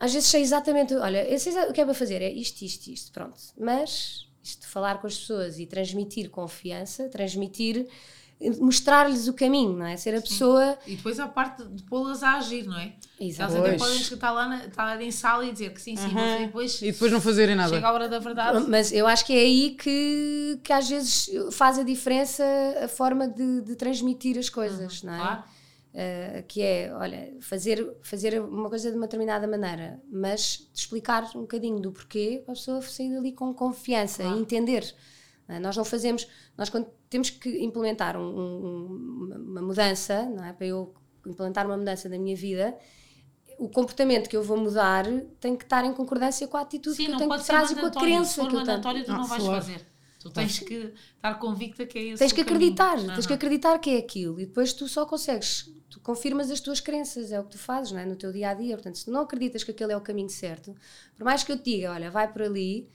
Às vezes sei exatamente, olha, eu sei o que é para fazer, é isto, isto, isto, pronto. Mas isto de falar com as pessoas e transmitir confiança, transmitir, mostrar-lhes o caminho, não é? Ser a pessoa. E depois a parte de pô-las a agir, não é? Exato. Elas até Pois. podem estar lá na, estar em sala e dizer que sim, sim, mas depois E depois não fazerem nada. chega a hora da verdade. Mas eu acho que é aí que, que às vezes faz a diferença a forma de, de transmitir as coisas, não é? Claro. Uh, que é, olha, fazer, fazer uma coisa de uma determinada maneira, mas explicar um bocadinho do porquê para a pessoa sair dali com confiança Claro. e entender. Não é? Nós não fazemos, nós quando temos que implementar um- um- uma- mudança, não é? Para eu implementar uma mudança na minha vida, o comportamento que eu vou mudar tem que estar em concordância com a atitude Sim, que eu não tenho por trás e com a mandatório. Se crença for que eu tenho. mandatório, tu Ah, não vais claro. fazer. Tu tens que estar convicta que é esse Tens que caminho. acreditar, tens que acreditar que é aquilo e depois tu só consegues, tu confirmas as tuas crenças, é o que tu fazes não é? no teu dia a dia. Portanto, se tu não acreditas que aquele é o caminho certo, por mais que eu te diga, olha, vai por ali,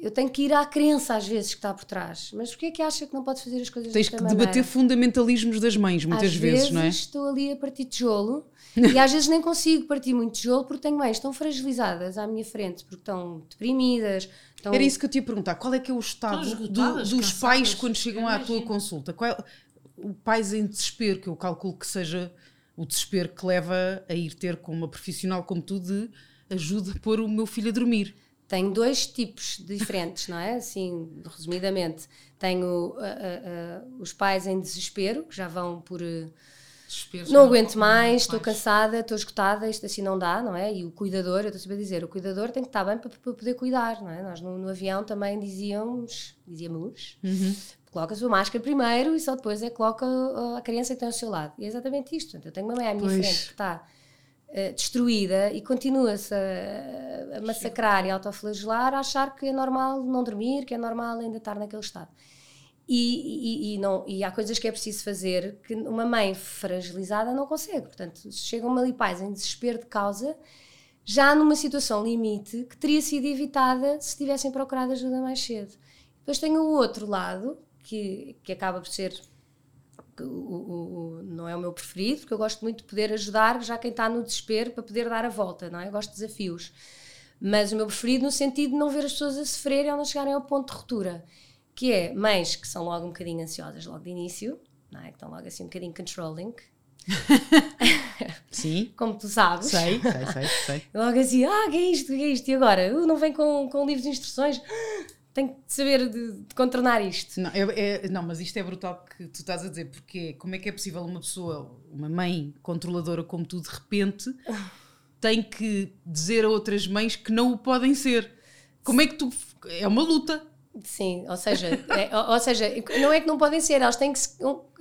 eu tenho que ir à crença às vezes que está por trás. Mas porquê é que acha que não pode fazer as coisas Tens que debater maneira? fundamentalismos das mães, muitas às vezes, não é? estou ali a partir tijolo e às vezes nem consigo partir muito tijolo porque tenho mães tão fragilizadas à minha frente, porque estão deprimidas. Estão... Era isso que eu te ia perguntar. Qual é que é o estado do- dos cansadas, pais quando chegam à tua consulta? Qual é o pais em desespero, que eu calculo que seja o desespero que leva a ir ter com uma profissional como tu de ajuda a pôr o meu filho a dormir. Tenho dois tipos diferentes, não é? Assim, resumidamente, tenho ah, ah, os pais em desespero, que já vão por eh, Desesperos, não aguento mais, estou cansada, estou esgotada, isto assim não dá, não é? E o cuidador, eu estou sempre a dizer, o cuidador tem que estar bem para, para poder cuidar, não é? Nós no, no avião também dizíamos, dizíamos, coloca a sua máscara primeiro e só depois é coloca uh, a criança que tem ao seu lado. E é exatamente isto. Portanto, eu tenho uma mãe à minha Pois. frente que está eh, destruída e continua-se a, a massacrar e a autoflagelar, a achar que é normal não dormir, que é normal ainda estar naquele estado. E, e- e não, e há coisas que é preciso fazer que uma mãe fragilizada não consegue. Portanto, chegam-me ali pais em desespero de causa, já numa situação limite que teria sido evitada se tivessem procurado ajuda mais cedo. Depois tenho o outro lado, que, que acaba por ser o, o- o- não é o meu preferido, porque eu gosto muito de poder ajudar já quem está no desespero para poder dar a volta, não é? Eu gosto de desafios. Mas o meu preferido no sentido de não ver as pessoas a sofrerem ou não chegarem ao ponto de ruptura, que é mães que são logo um bocadinho ansiosas logo de início, não é? Que estão logo assim um bocadinho controlling, Sim, como tu sabes. sei, sei, sei, sei. Logo assim, ah, que é isto, que é isto? E agora? Uh, não vem com, com livros de instruções? Tenho que saber de, de contornar isto. Não, é- é- não, mas isto é brutal que tu estás a dizer, porque como é que é possível uma pessoa, uma mãe controladora como tu, de repente, tem que dizer a outras mães que não o podem ser? Como é que tu. É uma luta. Sim, ou seja, é- ou, seja, não é que não podem ser, elas têm que,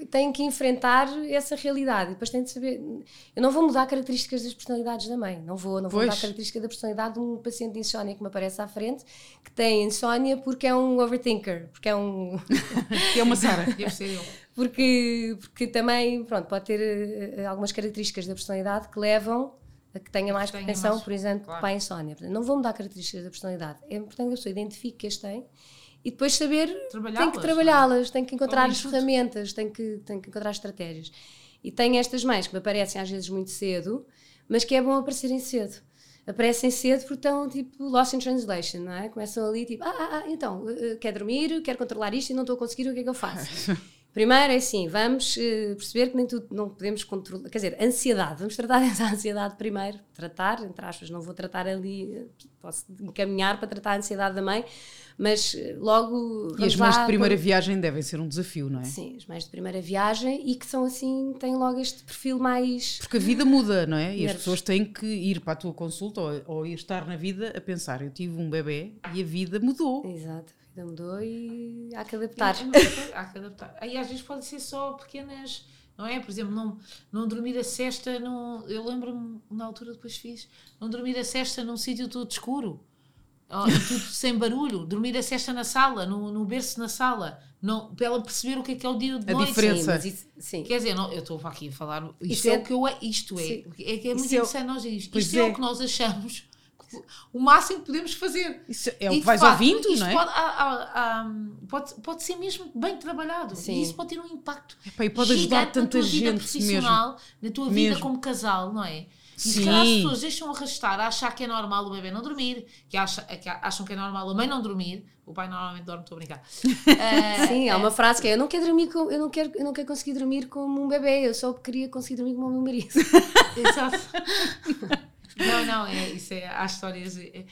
têm que enfrentar essa realidade. E depois têm de saber. Eu não vou mudar características das personalidades da mãe, não vou, não vou Pois. mudar a característica da personalidade de um paciente de insónia que me aparece à frente, que tem insónia porque é um overthinker, porque é um. É uma Sara. Deve ser eu. porque, porque também, pronto, pode ter eh, algumas características da personalidade que levam a que tenha mais propensão, por exemplo, claro. para a insónia. Portanto, não vou mudar características da personalidade. É importante que a pessoa identifique que as tem e depois saber tem que trabalhá-las, tem que encontrar as ferramentas, tem que, tem que encontrar estratégias. E tem estas mães que me aparecem às vezes muito cedo, mas que é bom aparecerem cedo. Aparecem cedo porque estão tipo lost in translation, não é? Começam ali tipo, ah, ah, ah então, eh, eh, quer dormir, quer controlar isto e não estou a conseguir, o que é que eu faço? Primeiro é assim, vamos uh, perceber que nem tudo não podemos controlar, quer dizer, ansiedade, vamos tratar essa ansiedade primeiro, tratar, entre aspas, não vou tratar ali, eh, posso encaminhar para tratar a ansiedade da mãe, mas eh, logo. E as mães de primeira por... viagem devem ser um desafio, não é? Sim, as mães de primeira viagem e que são assim, têm logo este perfil mais. Porque a vida muda, não é? E Nervos. as pessoas têm que ir para a tua consulta ou, ou ir estar na vida a pensar: eu tive um bebê e a vida mudou. Exato vida mudou e há que adaptar. há que adaptar. Aí às vezes pode ser só pequenas, não é? Por exemplo, não, não dormir a cesta, não, eu lembro-me na altura depois fiz, não dormir a cesta num sítio todo escuro. Oh, tudo sem barulho, dormir a cesta na sala, no, no berço na sala, não, para ela perceber o que é que é o dia de a noite. Diferença. Sim, isso, sim. Quer dizer, não, eu estou aqui a falar, isto isso é, é, o que eu é, isto é, sim. é que é muito isso interessante é, nós isto, isto é, é o que nós achamos o máximo que podemos fazer. Isso é o que vais facto, ouvindo, não é? Pode, há, há, pode, pode ser mesmo bem trabalhado Sim. e isso pode ter um impacto Epá, e pode ajudar tanta na tua gente vida profissional, mesmo. na tua vida mesmo. como casal, não é? E Sim. se calhar as pessoas deixam arrastar a achar que é normal o bebê não dormir, que, acha, que acham que é normal a mãe não dormir, o pai normalmente dorme, estou a brincar. uh, Sim, há uma frase que é: eu não quero dormir com, eu não quero, eu não quero conseguir dormir como um bebê, eu só queria conseguir dormir como o meu marido. Exato. Não, não, é, isso é, há histórias é,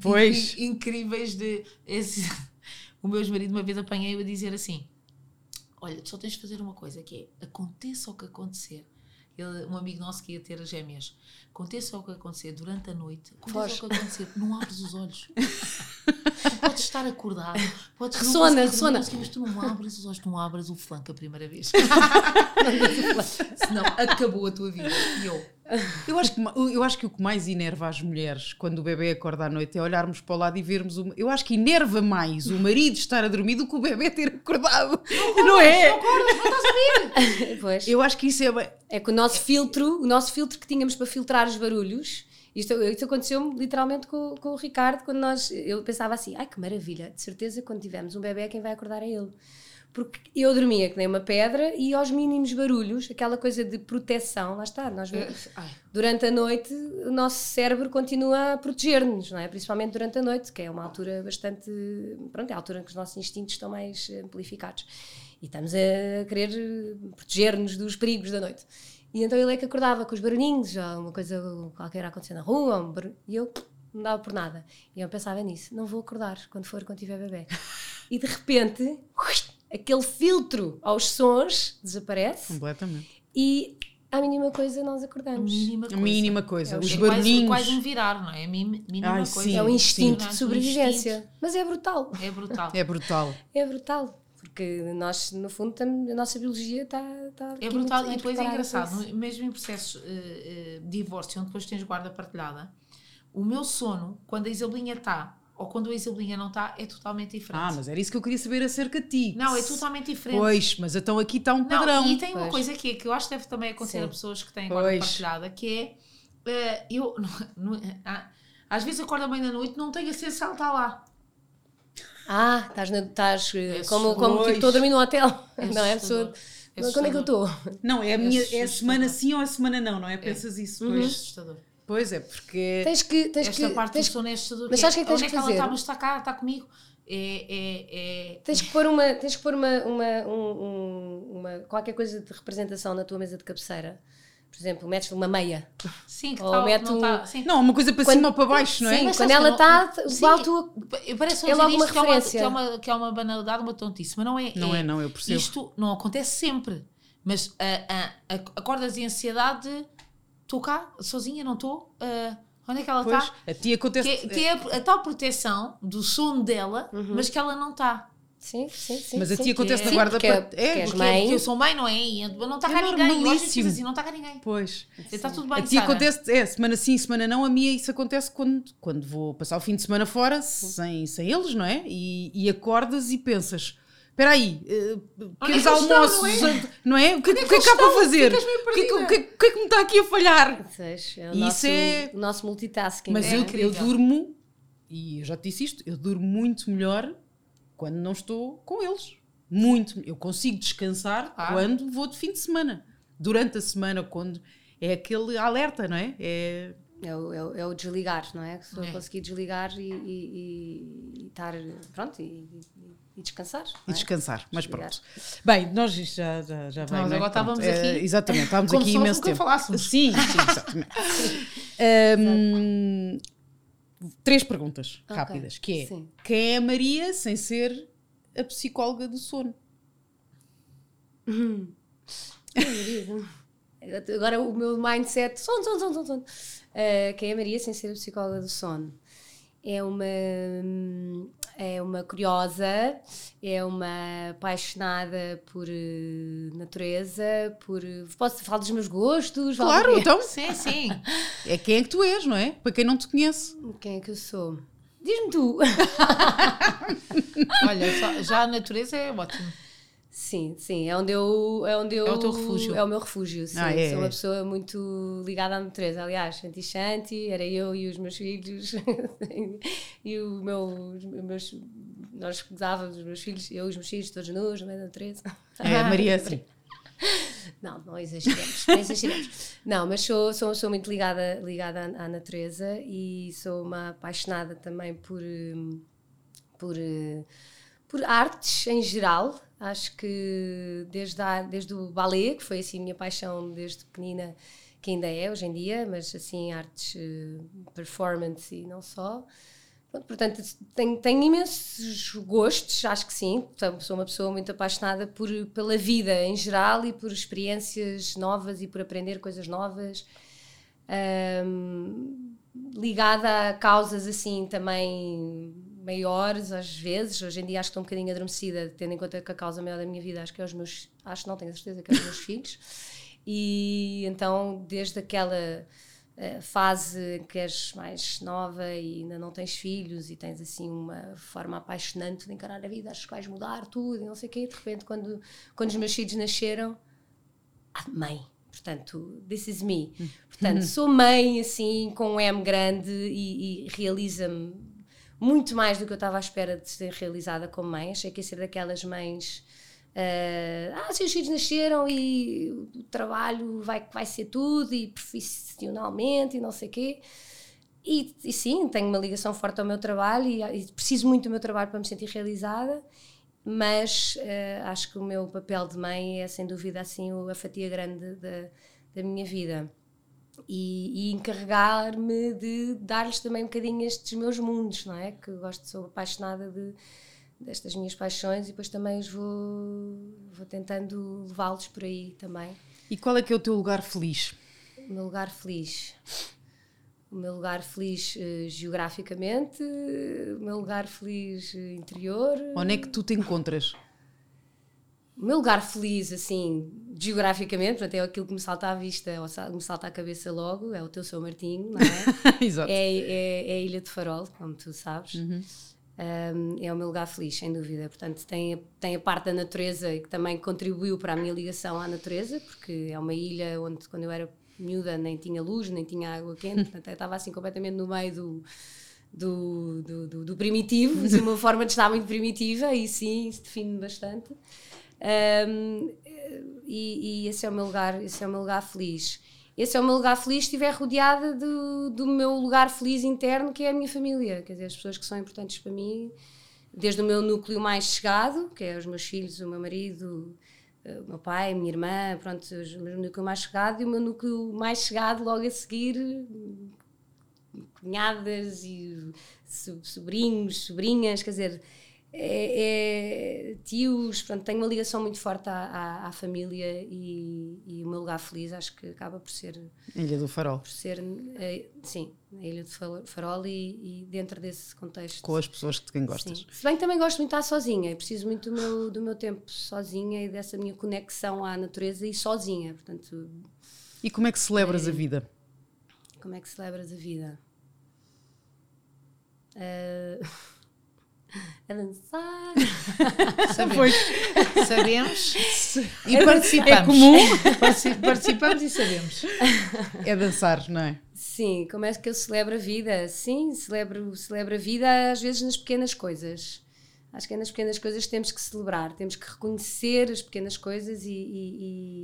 pois. incríveis de. Esse, o meu marido uma vez apanhei-o a dizer assim: Olha, tu só tens de fazer uma coisa, que é aconteça o que acontecer. Ele, um amigo nosso que ia ter as gêmeas, aconteça o que acontecer durante a noite, aconteça o que acontecer, não abres os olhos. podes estar acordado, podes ressona, ressona. Mas tu não abres os olhos, não abres o flanco a primeira vez. Senão acabou a tua vida. E eu, eu acho, que, eu acho que o que mais enerva as mulheres quando o bebê acorda à noite é olharmos para o lado e vermos. O, eu acho que enerva mais o marido estar a dormir do que o bebê ter acordado. Não, não é? Não acordas, não estás a. Pois. Eu acho que isso é. É que o nosso filtro, o nosso filtro que tínhamos para filtrar os barulhos. Isto, isto aconteceu literalmente com, com o Ricardo, quando nós. Eu pensava assim: ai que maravilha, de certeza quando tivermos um bebê, quem vai acordar é ele porque eu dormia que nem uma pedra e aos mínimos barulhos, aquela coisa de proteção, lá está, nós é, durante a noite o nosso cérebro continua a proteger-nos, não é? Principalmente durante a noite, que é uma altura bastante, pronto, é a altura em que os nossos instintos estão mais amplificados e estamos a querer proteger-nos dos perigos da noite. E então ele é que acordava com os barulhinhos, ou uma coisa qualquer a acontecer na rua, um e eu não dava por nada. E eu pensava nisso, não vou acordar quando for, quando tiver bebê. E de repente, aquele filtro aos sons desaparece. Completamente. E a mínima coisa nós acordamos. A mínima coisa. A mínima coisa. É Os barulhinhos. Quase, quase um virar, não é? A mínima Ai, coisa. Sim, é o instinto sim. de sobrevivência. Instinto. Mas é brutal. É brutal. É brutal. É brutal. Porque nós, no fundo, a nossa biologia está. está é brutal e depois é engraçado, mesmo em processos uh, uh, de divórcio, onde depois tens guarda partilhada, o meu sono, quando a Isabelinha está ou quando a Isabelinha não está, é totalmente diferente. Ah, mas era isso que eu queria saber acerca de ti. Não, é totalmente diferente. Pois, mas então aqui está um padrão. Não, e tem pois. uma coisa aqui que eu acho que deve também acontecer Sim. a pessoas que têm guarda partilhada, que é, uh, eu, não, não, ah, às vezes acordo bem da noite não tenho a certeza se ela está lá. Ah, estás, na, estás eh, como, como tipo, estou a dormir no hotel, é não é? Pessoa, quando é que eu estou? Não, é a minha, é a semana sim ou a semana não, não é? Pensas isso, pois. Uhum. assustador. Pois é, porque. Tens que. Tens esta que, parte tens, do sono é Mas sabes o que é que tens que fazer? Ela está, mas está cá, está comigo. É, é, é... Tens que pôr, uma, tens que pôr uma, uma, um, uma, qualquer coisa de representação na tua mesa de cabeceira. Por exemplo, metes uma meia. Sim, que ou tá, mete não, um... tá, sim. não, uma coisa para quando, cima ou para baixo, não é? Sim, quando ela está, igual tu. Parece é logo uma referência. Que é uma, que, é uma, que é uma banalidade, uma tontice, mas não é. Não é, é não, eu percebo. Isto não acontece sempre. Mas uh, uh, acordas em ansiedade, estou cá, sozinha, não estou. Uh, Onde é que ela está? A ti acontece. Que, que é a, a, tal proteção do sono dela, uhum. mas que ela não está. Sim, sim, sim. Mas a ti acontece na guarda porque, para. É, porque, mãe. porque eu sou mãe, não é? E não está cá é ninguém. Eu assim, não está cá ninguém. Pois. Está tudo bem. A ti acontece, é, semana sim, semana não. A minha isso acontece quando, quando vou passar o fim de semana fora, sem, sem eles, não é? E, e acordas e pensas espera aí, uh, pequenos almoços, não é? não é? O que, é que, que, é que há para fazer? O que, que, que, que, é que me está aqui a falhar? Seja, é o, nosso, é... o nosso multitasking. Mas é eu, eu durmo, e eu já te disse isto, eu durmo muito melhor quando não estou com eles. Muito. Eu consigo descansar ah. quando vou de fim de semana. Durante a semana, quando é aquele alerta, não é? É é o, é, o, é o, desligar, não é? Se eu é. conseguir desligar e, e, e, estar. Pronto, e, e descansar. E é? descansar, mas Desligar. pronto. Bem, nós isto já, já, já vai. Nós é? agora estávamos Pronto, aqui eh, exatamente, estávamos como aqui imenso tempo. falássemos. Sim, sim, exatamente. Hum, três perguntas Ok, rápidas, que é sim. quem é a Maria sem ser a psicóloga do sono? Agora o meu mindset, sono, sono, sono, sono. Uh, quem é a Maria sem ser a psicóloga do sono? É uma, é uma curiosa, é uma apaixonada por eh, natureza, por. Posso falar dos meus gostos? Claro, então Sim, sim. é quem é que tu és, não é? Para quem não te conhece. Quem é que eu sou? Diz-me tu. Olha, só- já a natureza é ótimo. Sim, sim, é onde eu. É, onde eu, É o teu refúgio. É o meu refúgio, sim. Ah, é, Sou uma é. pessoa muito ligada à natureza. Aliás, Shanti Shanti, era eu e os meus filhos. e o meu. os meus nós gozávamos, os meus filhos, eu e os meus filhos, todos nus, no meio da natureza. É a Maria, sim. Não, não exageremos, não. Não, mas sou, sou pessoa muito ligada, ligada à, à natureza e sou uma apaixonada também por, hum, por, eh, por artes em geral. Acho que desde, a, desde o balé, que foi assim a minha paixão desde pequenina, que ainda é hoje em dia, mas assim artes, eh, performance e não só. Portanto, tenho, tenho imensos gostos, acho que sim. Sou uma pessoa muito apaixonada por, pela vida em geral e por experiências novas e por aprender coisas novas. Ahm, ligada a causas assim também maiores às vezes. Hoje em dia acho que estou um bocadinho adormecida, tendo em conta que a causa maior da minha vida acho que é os meus, acho não tenho a certeza que é os meus filhos. E então desde aquela eh, fase que és mais nova e ainda não tens filhos e tens assim uma forma apaixonante de encarar a vida, acho que vais mudar tudo e não sei o quê, de repente quando, quando os meus filhos nasceram, ah, mãe, portanto, this is me. Portanto, sou mãe assim com um M grande e, e realiza-me muito mais do que eu estava à espera de ser realizada como mãe. Achei que ia ser daquelas mães eh, ah, seus filhos nasceram e o trabalho vai, vai ser tudo e profissionalmente e não sei o quê. E, e sim, tenho uma ligação forte ao meu trabalho e, e preciso muito do meu trabalho para me sentir realizada, mas eh, acho que o meu papel de mãe é sem dúvida assim a fatia grande da, da minha vida. E, e encarregar-me de dar-lhes também um bocadinho estes meus mundos, não é? Que gosto, sou apaixonada de, destas minhas paixões e depois também os vou, vou tentando levá-los por aí também. E qual é que é o teu lugar feliz? O meu lugar feliz. O meu lugar feliz eh, geograficamente, o meu lugar feliz eh, interior. Onde é que tu te encontras? O meu lugar feliz, assim, geograficamente, portanto, é aquilo que me salta à vista, ou me salta à cabeça logo, é o teu São Martinho, não é? Exato. é, é, é a Ilha de Farol, como tu sabes. Um, é o meu lugar feliz, sem dúvida. Portanto, tem, a- tem a parte da natureza que também contribuiu para a minha ligação à natureza, porque é uma ilha onde, quando eu era miúda, nem tinha luz, nem tinha água quente, portanto, eu estava assim completamente no meio do. Do, do, do, do primitivo, assim, uma forma de estar muito primitiva, e sim, isso define-me bastante. Um, e, e esse é o meu lugar, esse é o meu lugar feliz. Esse é o meu lugar feliz se estiver rodeada do, do meu lugar feliz interno, que é a minha família, quer dizer, as pessoas que são importantes para mim, desde o meu núcleo mais chegado, que é os meus filhos, o meu marido, eh, o meu pai, a minha irmã, pronto, o meu núcleo mais chegado, e o meu núcleo mais chegado logo a seguir, cunhadas e so- sobrinhos, sobrinhas, quer dizer, é, é tios, pronto, tenho uma ligação muito forte à, à, à família e, e o meu lugar feliz acho que acaba por ser, Ilha do Farol. por ser eh, sim, a Ilha Faro- Farol e, e dentro desse contexto. Com as pessoas de quem gostas. Sim. Se bem que também gosto muito de estar sozinha, eu preciso muito do meu, do meu tempo sozinha e dessa minha conexão à natureza e sozinha, portanto, E como é que celebras a vida? como é que celebras a vida? Eh, a dançar. Sabemos. Sabemos. E É- participamos. é comum? Partici- Participamos e sabemos. É dançar, não é? Sim, como é que eu celebro a vida? Sim, celebro, celebro a vida às vezes nas pequenas coisas. Acho que é nas pequenas coisas que temos que celebrar, temos que reconhecer as pequenas coisas e. e-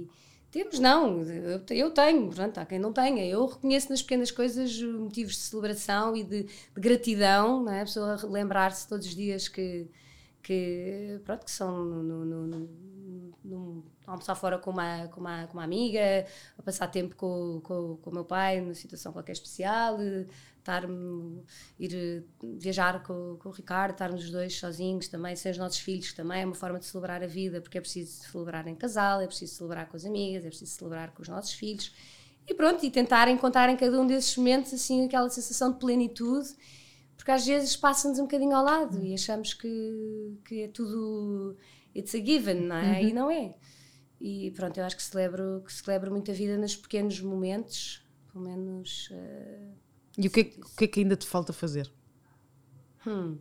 e- Temos, não, eu, te- eu tenho, portanto, há quem não tenha. Eu reconheço nas pequenas coisas motivos de celebração e de, de gratidão, não é? a pessoa lembrar-se todos os dias que, que, pronto, que são no, no, no, no, almoçar fora com uma, com, uma, com uma amiga, a passar tempo com, com, com o meu pai numa situação qualquer especial, estar ir viajar com, com o Ricardo, estarmos os dois sozinhos também, sem os nossos filhos, também é uma forma de celebrar a vida, porque é preciso celebrar em casal, é preciso celebrar com as amigas, é preciso celebrar com os nossos filhos. E pronto, e tentar encontrar em cada um desses momentos assim aquela sensação de plenitude porque às vezes passa-nos um bocadinho ao lado e achamos que, que é tudo it's a given, não é? Uhum. E não é. E pronto, eu acho que celebro, que celebro muito a vida nos pequenos momentos, pelo menos. Uh, e o que, é, o que é que ainda te falta fazer? Hum.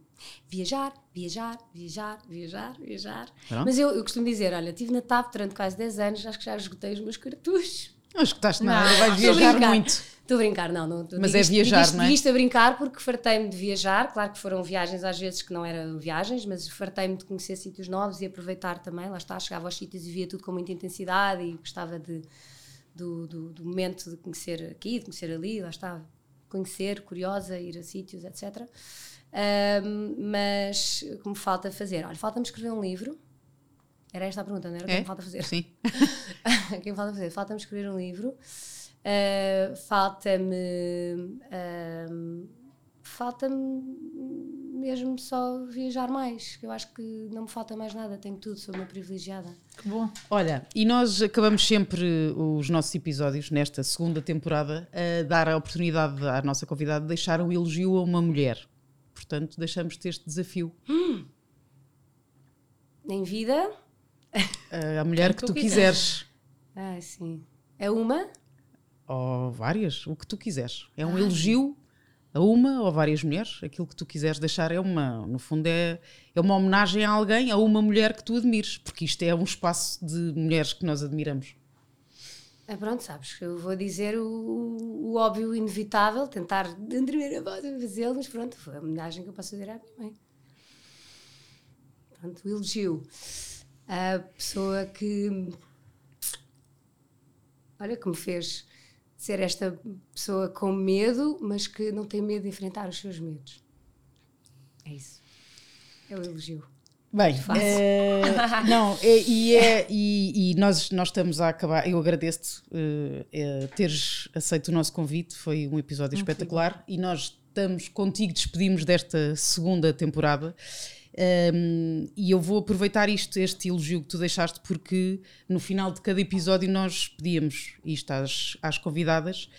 Viajar, viajar, viajar, viajar, viajar. Pronto. Mas eu, eu costumo dizer: olha, estive na TAP durante quase 10 anos, acho que já esgotei os meus cartuchos. Não escutaste nada, não, vais viajar muito. Estou a brincar, não. não Mas é viajar, não é? Isto a brincar porque fartei-me de viajar. Claro que foram viagens às vezes que não eram viagens, mas fartei-me de conhecer sítios novos e aproveitar também. Lá está, chegava aos sítios e via tudo com muita intensidade e gostava de, do, do, do momento de conhecer aqui, de conhecer ali. Lá está, conhecer, curiosa, ir a sítios, etc. Um, mas como falta fazer? Olha, falta-me escrever um livro. Era esta a pergunta, não era? É? O que me falta fazer? Sim. o que me falta fazer? Falta-me escrever um livro. Uh, falta-me. Uh, falta-me mesmo só viajar mais. Eu acho que não me falta mais nada, tenho tudo, sou uma privilegiada. Que bom. Olha, e nós acabamos sempre os nossos episódios, nesta segunda temporada, a dar a oportunidade à nossa convidada de deixar um elogio a uma mulher. Portanto, deixamos-te este desafio. Hum. Em vida? A mulher que tu quiseres. Ah, sim. É uma? ou várias, o que tu quiseres. É um elogio a uma ou várias mulheres, aquilo que tu quiseres deixar é uma, no fundo é, é uma homenagem a alguém, a uma mulher que tu admires, porque isto é um espaço de mulheres que nós admiramos. É pronto, sabes, eu vou dizer o, o óbvio inevitável, tentar entrever a voz fazê-lo, mas pronto, foi a homenagem que eu posso fazer à minha mãe. Pronto, o elogio. A pessoa que, olha, que me fez ser esta pessoa com medo, mas que não tem medo de enfrentar os seus medos. É isso. É o elogio. Bem, é, não, e, é, e, e, nós, nós estamos a acabar. Eu agradeço-te uh, teres aceito o nosso convite, foi um episódio Muito espetacular e nós estamos contigo, despedimos desta segunda temporada. Um, e eu vou aproveitar isto, este elogio que tu deixaste, porque no final de cada episódio nós pedíamos isto às, às convidadas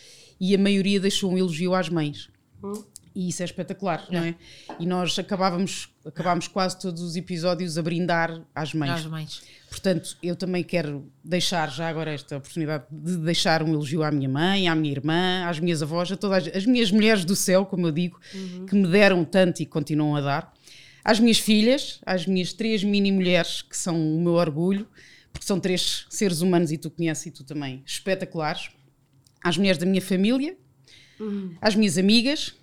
e a maioria deixou um elogio às mães. Hum. E isso é espetacular, é. não é? E nós acabávamos, acabámos quase todos os episódios a brindar às mães. Às mães. Portanto, eu também quero deixar já agora esta oportunidade de deixar um elogio à minha mãe, à minha irmã, às minhas avós, a todas as minhas mulheres do céu, como eu digo, uhum. que me deram tanto e continuam a dar às minhas filhas, às minhas três mini-mulheres, que são o meu orgulho, porque são três seres humanos e tu conheces e tu também, espetaculares, às mulheres da minha família, uhum. às minhas amigas,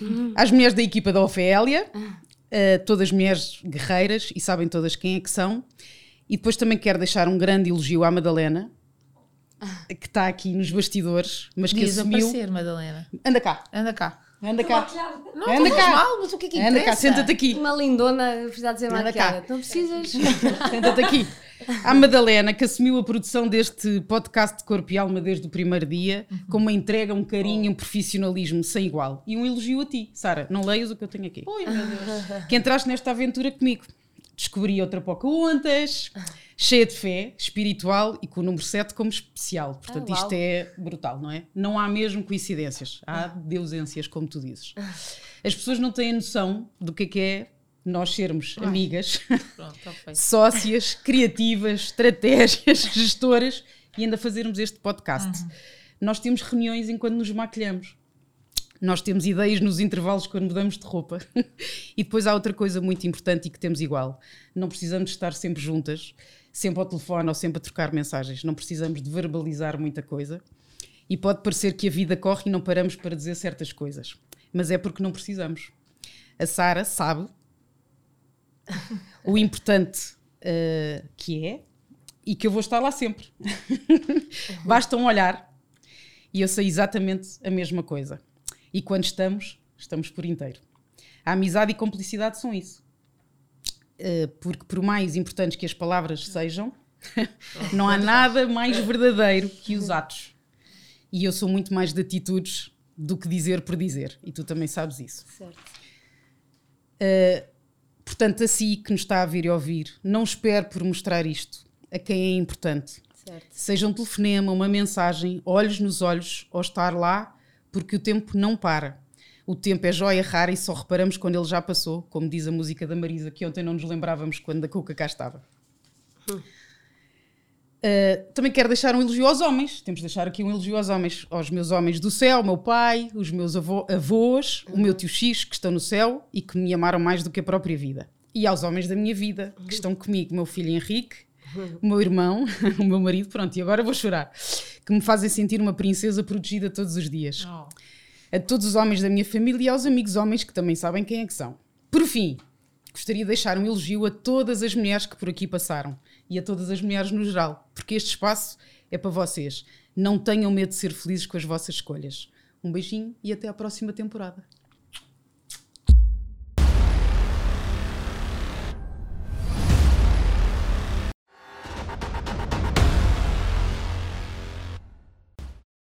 uhum. às mulheres da equipa da Ofélia, uh, todas mulheres guerreiras e sabem todas quem é que são. E depois também quero deixar um grande elogio à Madalena, que está aqui nos bastidores, mas que Diz assumiu... aparecer, Madalena. Anda cá. Anda cá. Anda cá. Não, Anda cá. mal, mas o que é que Anda cá, senta-te aqui. Uma lindona precisa de ser Anda maquiada. Cá. Não precisas. Senta-te aqui. A Madalena, que assumiu a produção deste podcast de Corpo e Alma desde o primeiro dia, uhum. com uma entrega, um carinho, um profissionalismo sem igual. E um elogio a ti, Sara. Não leias o que eu tenho aqui. Oi, meu Deus. Que entraste nesta aventura comigo. Descobri outra Pocahontas cheia de fé espiritual e com o número 7 como especial. Portanto, ah, isto é brutal, não é? Não há mesmo coincidências, há deusências, como tu dizes. As pessoas não têm noção do que é que é nós sermos Ai. amigas, Pronto, tá sócias, criativas, estratégias, gestoras e ainda fazermos este podcast. Uhum. Nós temos reuniões enquanto nos maquilhamos. Nós temos ideias nos intervalos quando mudamos de roupa. e depois há outra coisa muito importante e que temos igual. Não precisamos estar sempre juntas, sempre ao telefone ou sempre a trocar mensagens. Não precisamos de verbalizar muita coisa. E pode parecer que a vida corre e não paramos para dizer certas coisas. Mas é porque não precisamos. A Sara sabe o importante uh, que é e que eu vou estar lá sempre. Basta um olhar e eu sei exatamente a mesma coisa. E quando estamos, estamos por inteiro. A amizade e cumplicidade são isso. Uh, porque por mais importantes que as palavras sejam, não há nada mais verdadeiro que os atos. E eu sou muito mais de atitudes do que dizer por dizer. E tu também sabes isso. Certo. Uh, portanto, a si que nos está a vir e ouvir, não espere por mostrar isto a quem é importante. Certo. Seja um telefonema, uma mensagem, olhos nos olhos ou estar lá, porque o tempo não para. O tempo é joia rara e só reparamos quando ele já passou, como diz a música da Marisa, que ontem não nos lembrávamos quando a Cuca cá estava. Hum. Uh, também quero deixar um elogio aos homens. Temos de deixar aqui um elogio aos homens, aos meus homens do céu, meu pai, os meus avô, avós, uhum. o meu tio X, que estão no céu e que me amaram mais do que a própria vida. E aos homens da minha vida, que estão comigo, meu filho Henrique, uhum. o meu irmão, o meu marido, pronto, e agora vou chorar, que me fazem sentir uma princesa protegida todos os dias. Oh a todos os homens da minha família e aos amigos homens que também sabem quem é que são. Por fim, gostaria de deixar um elogio a todas as mulheres que por aqui passaram e a todas as mulheres no geral, porque este espaço é para vocês. Não tenham medo de ser felizes com as vossas escolhas. Um beijinho e até à próxima temporada.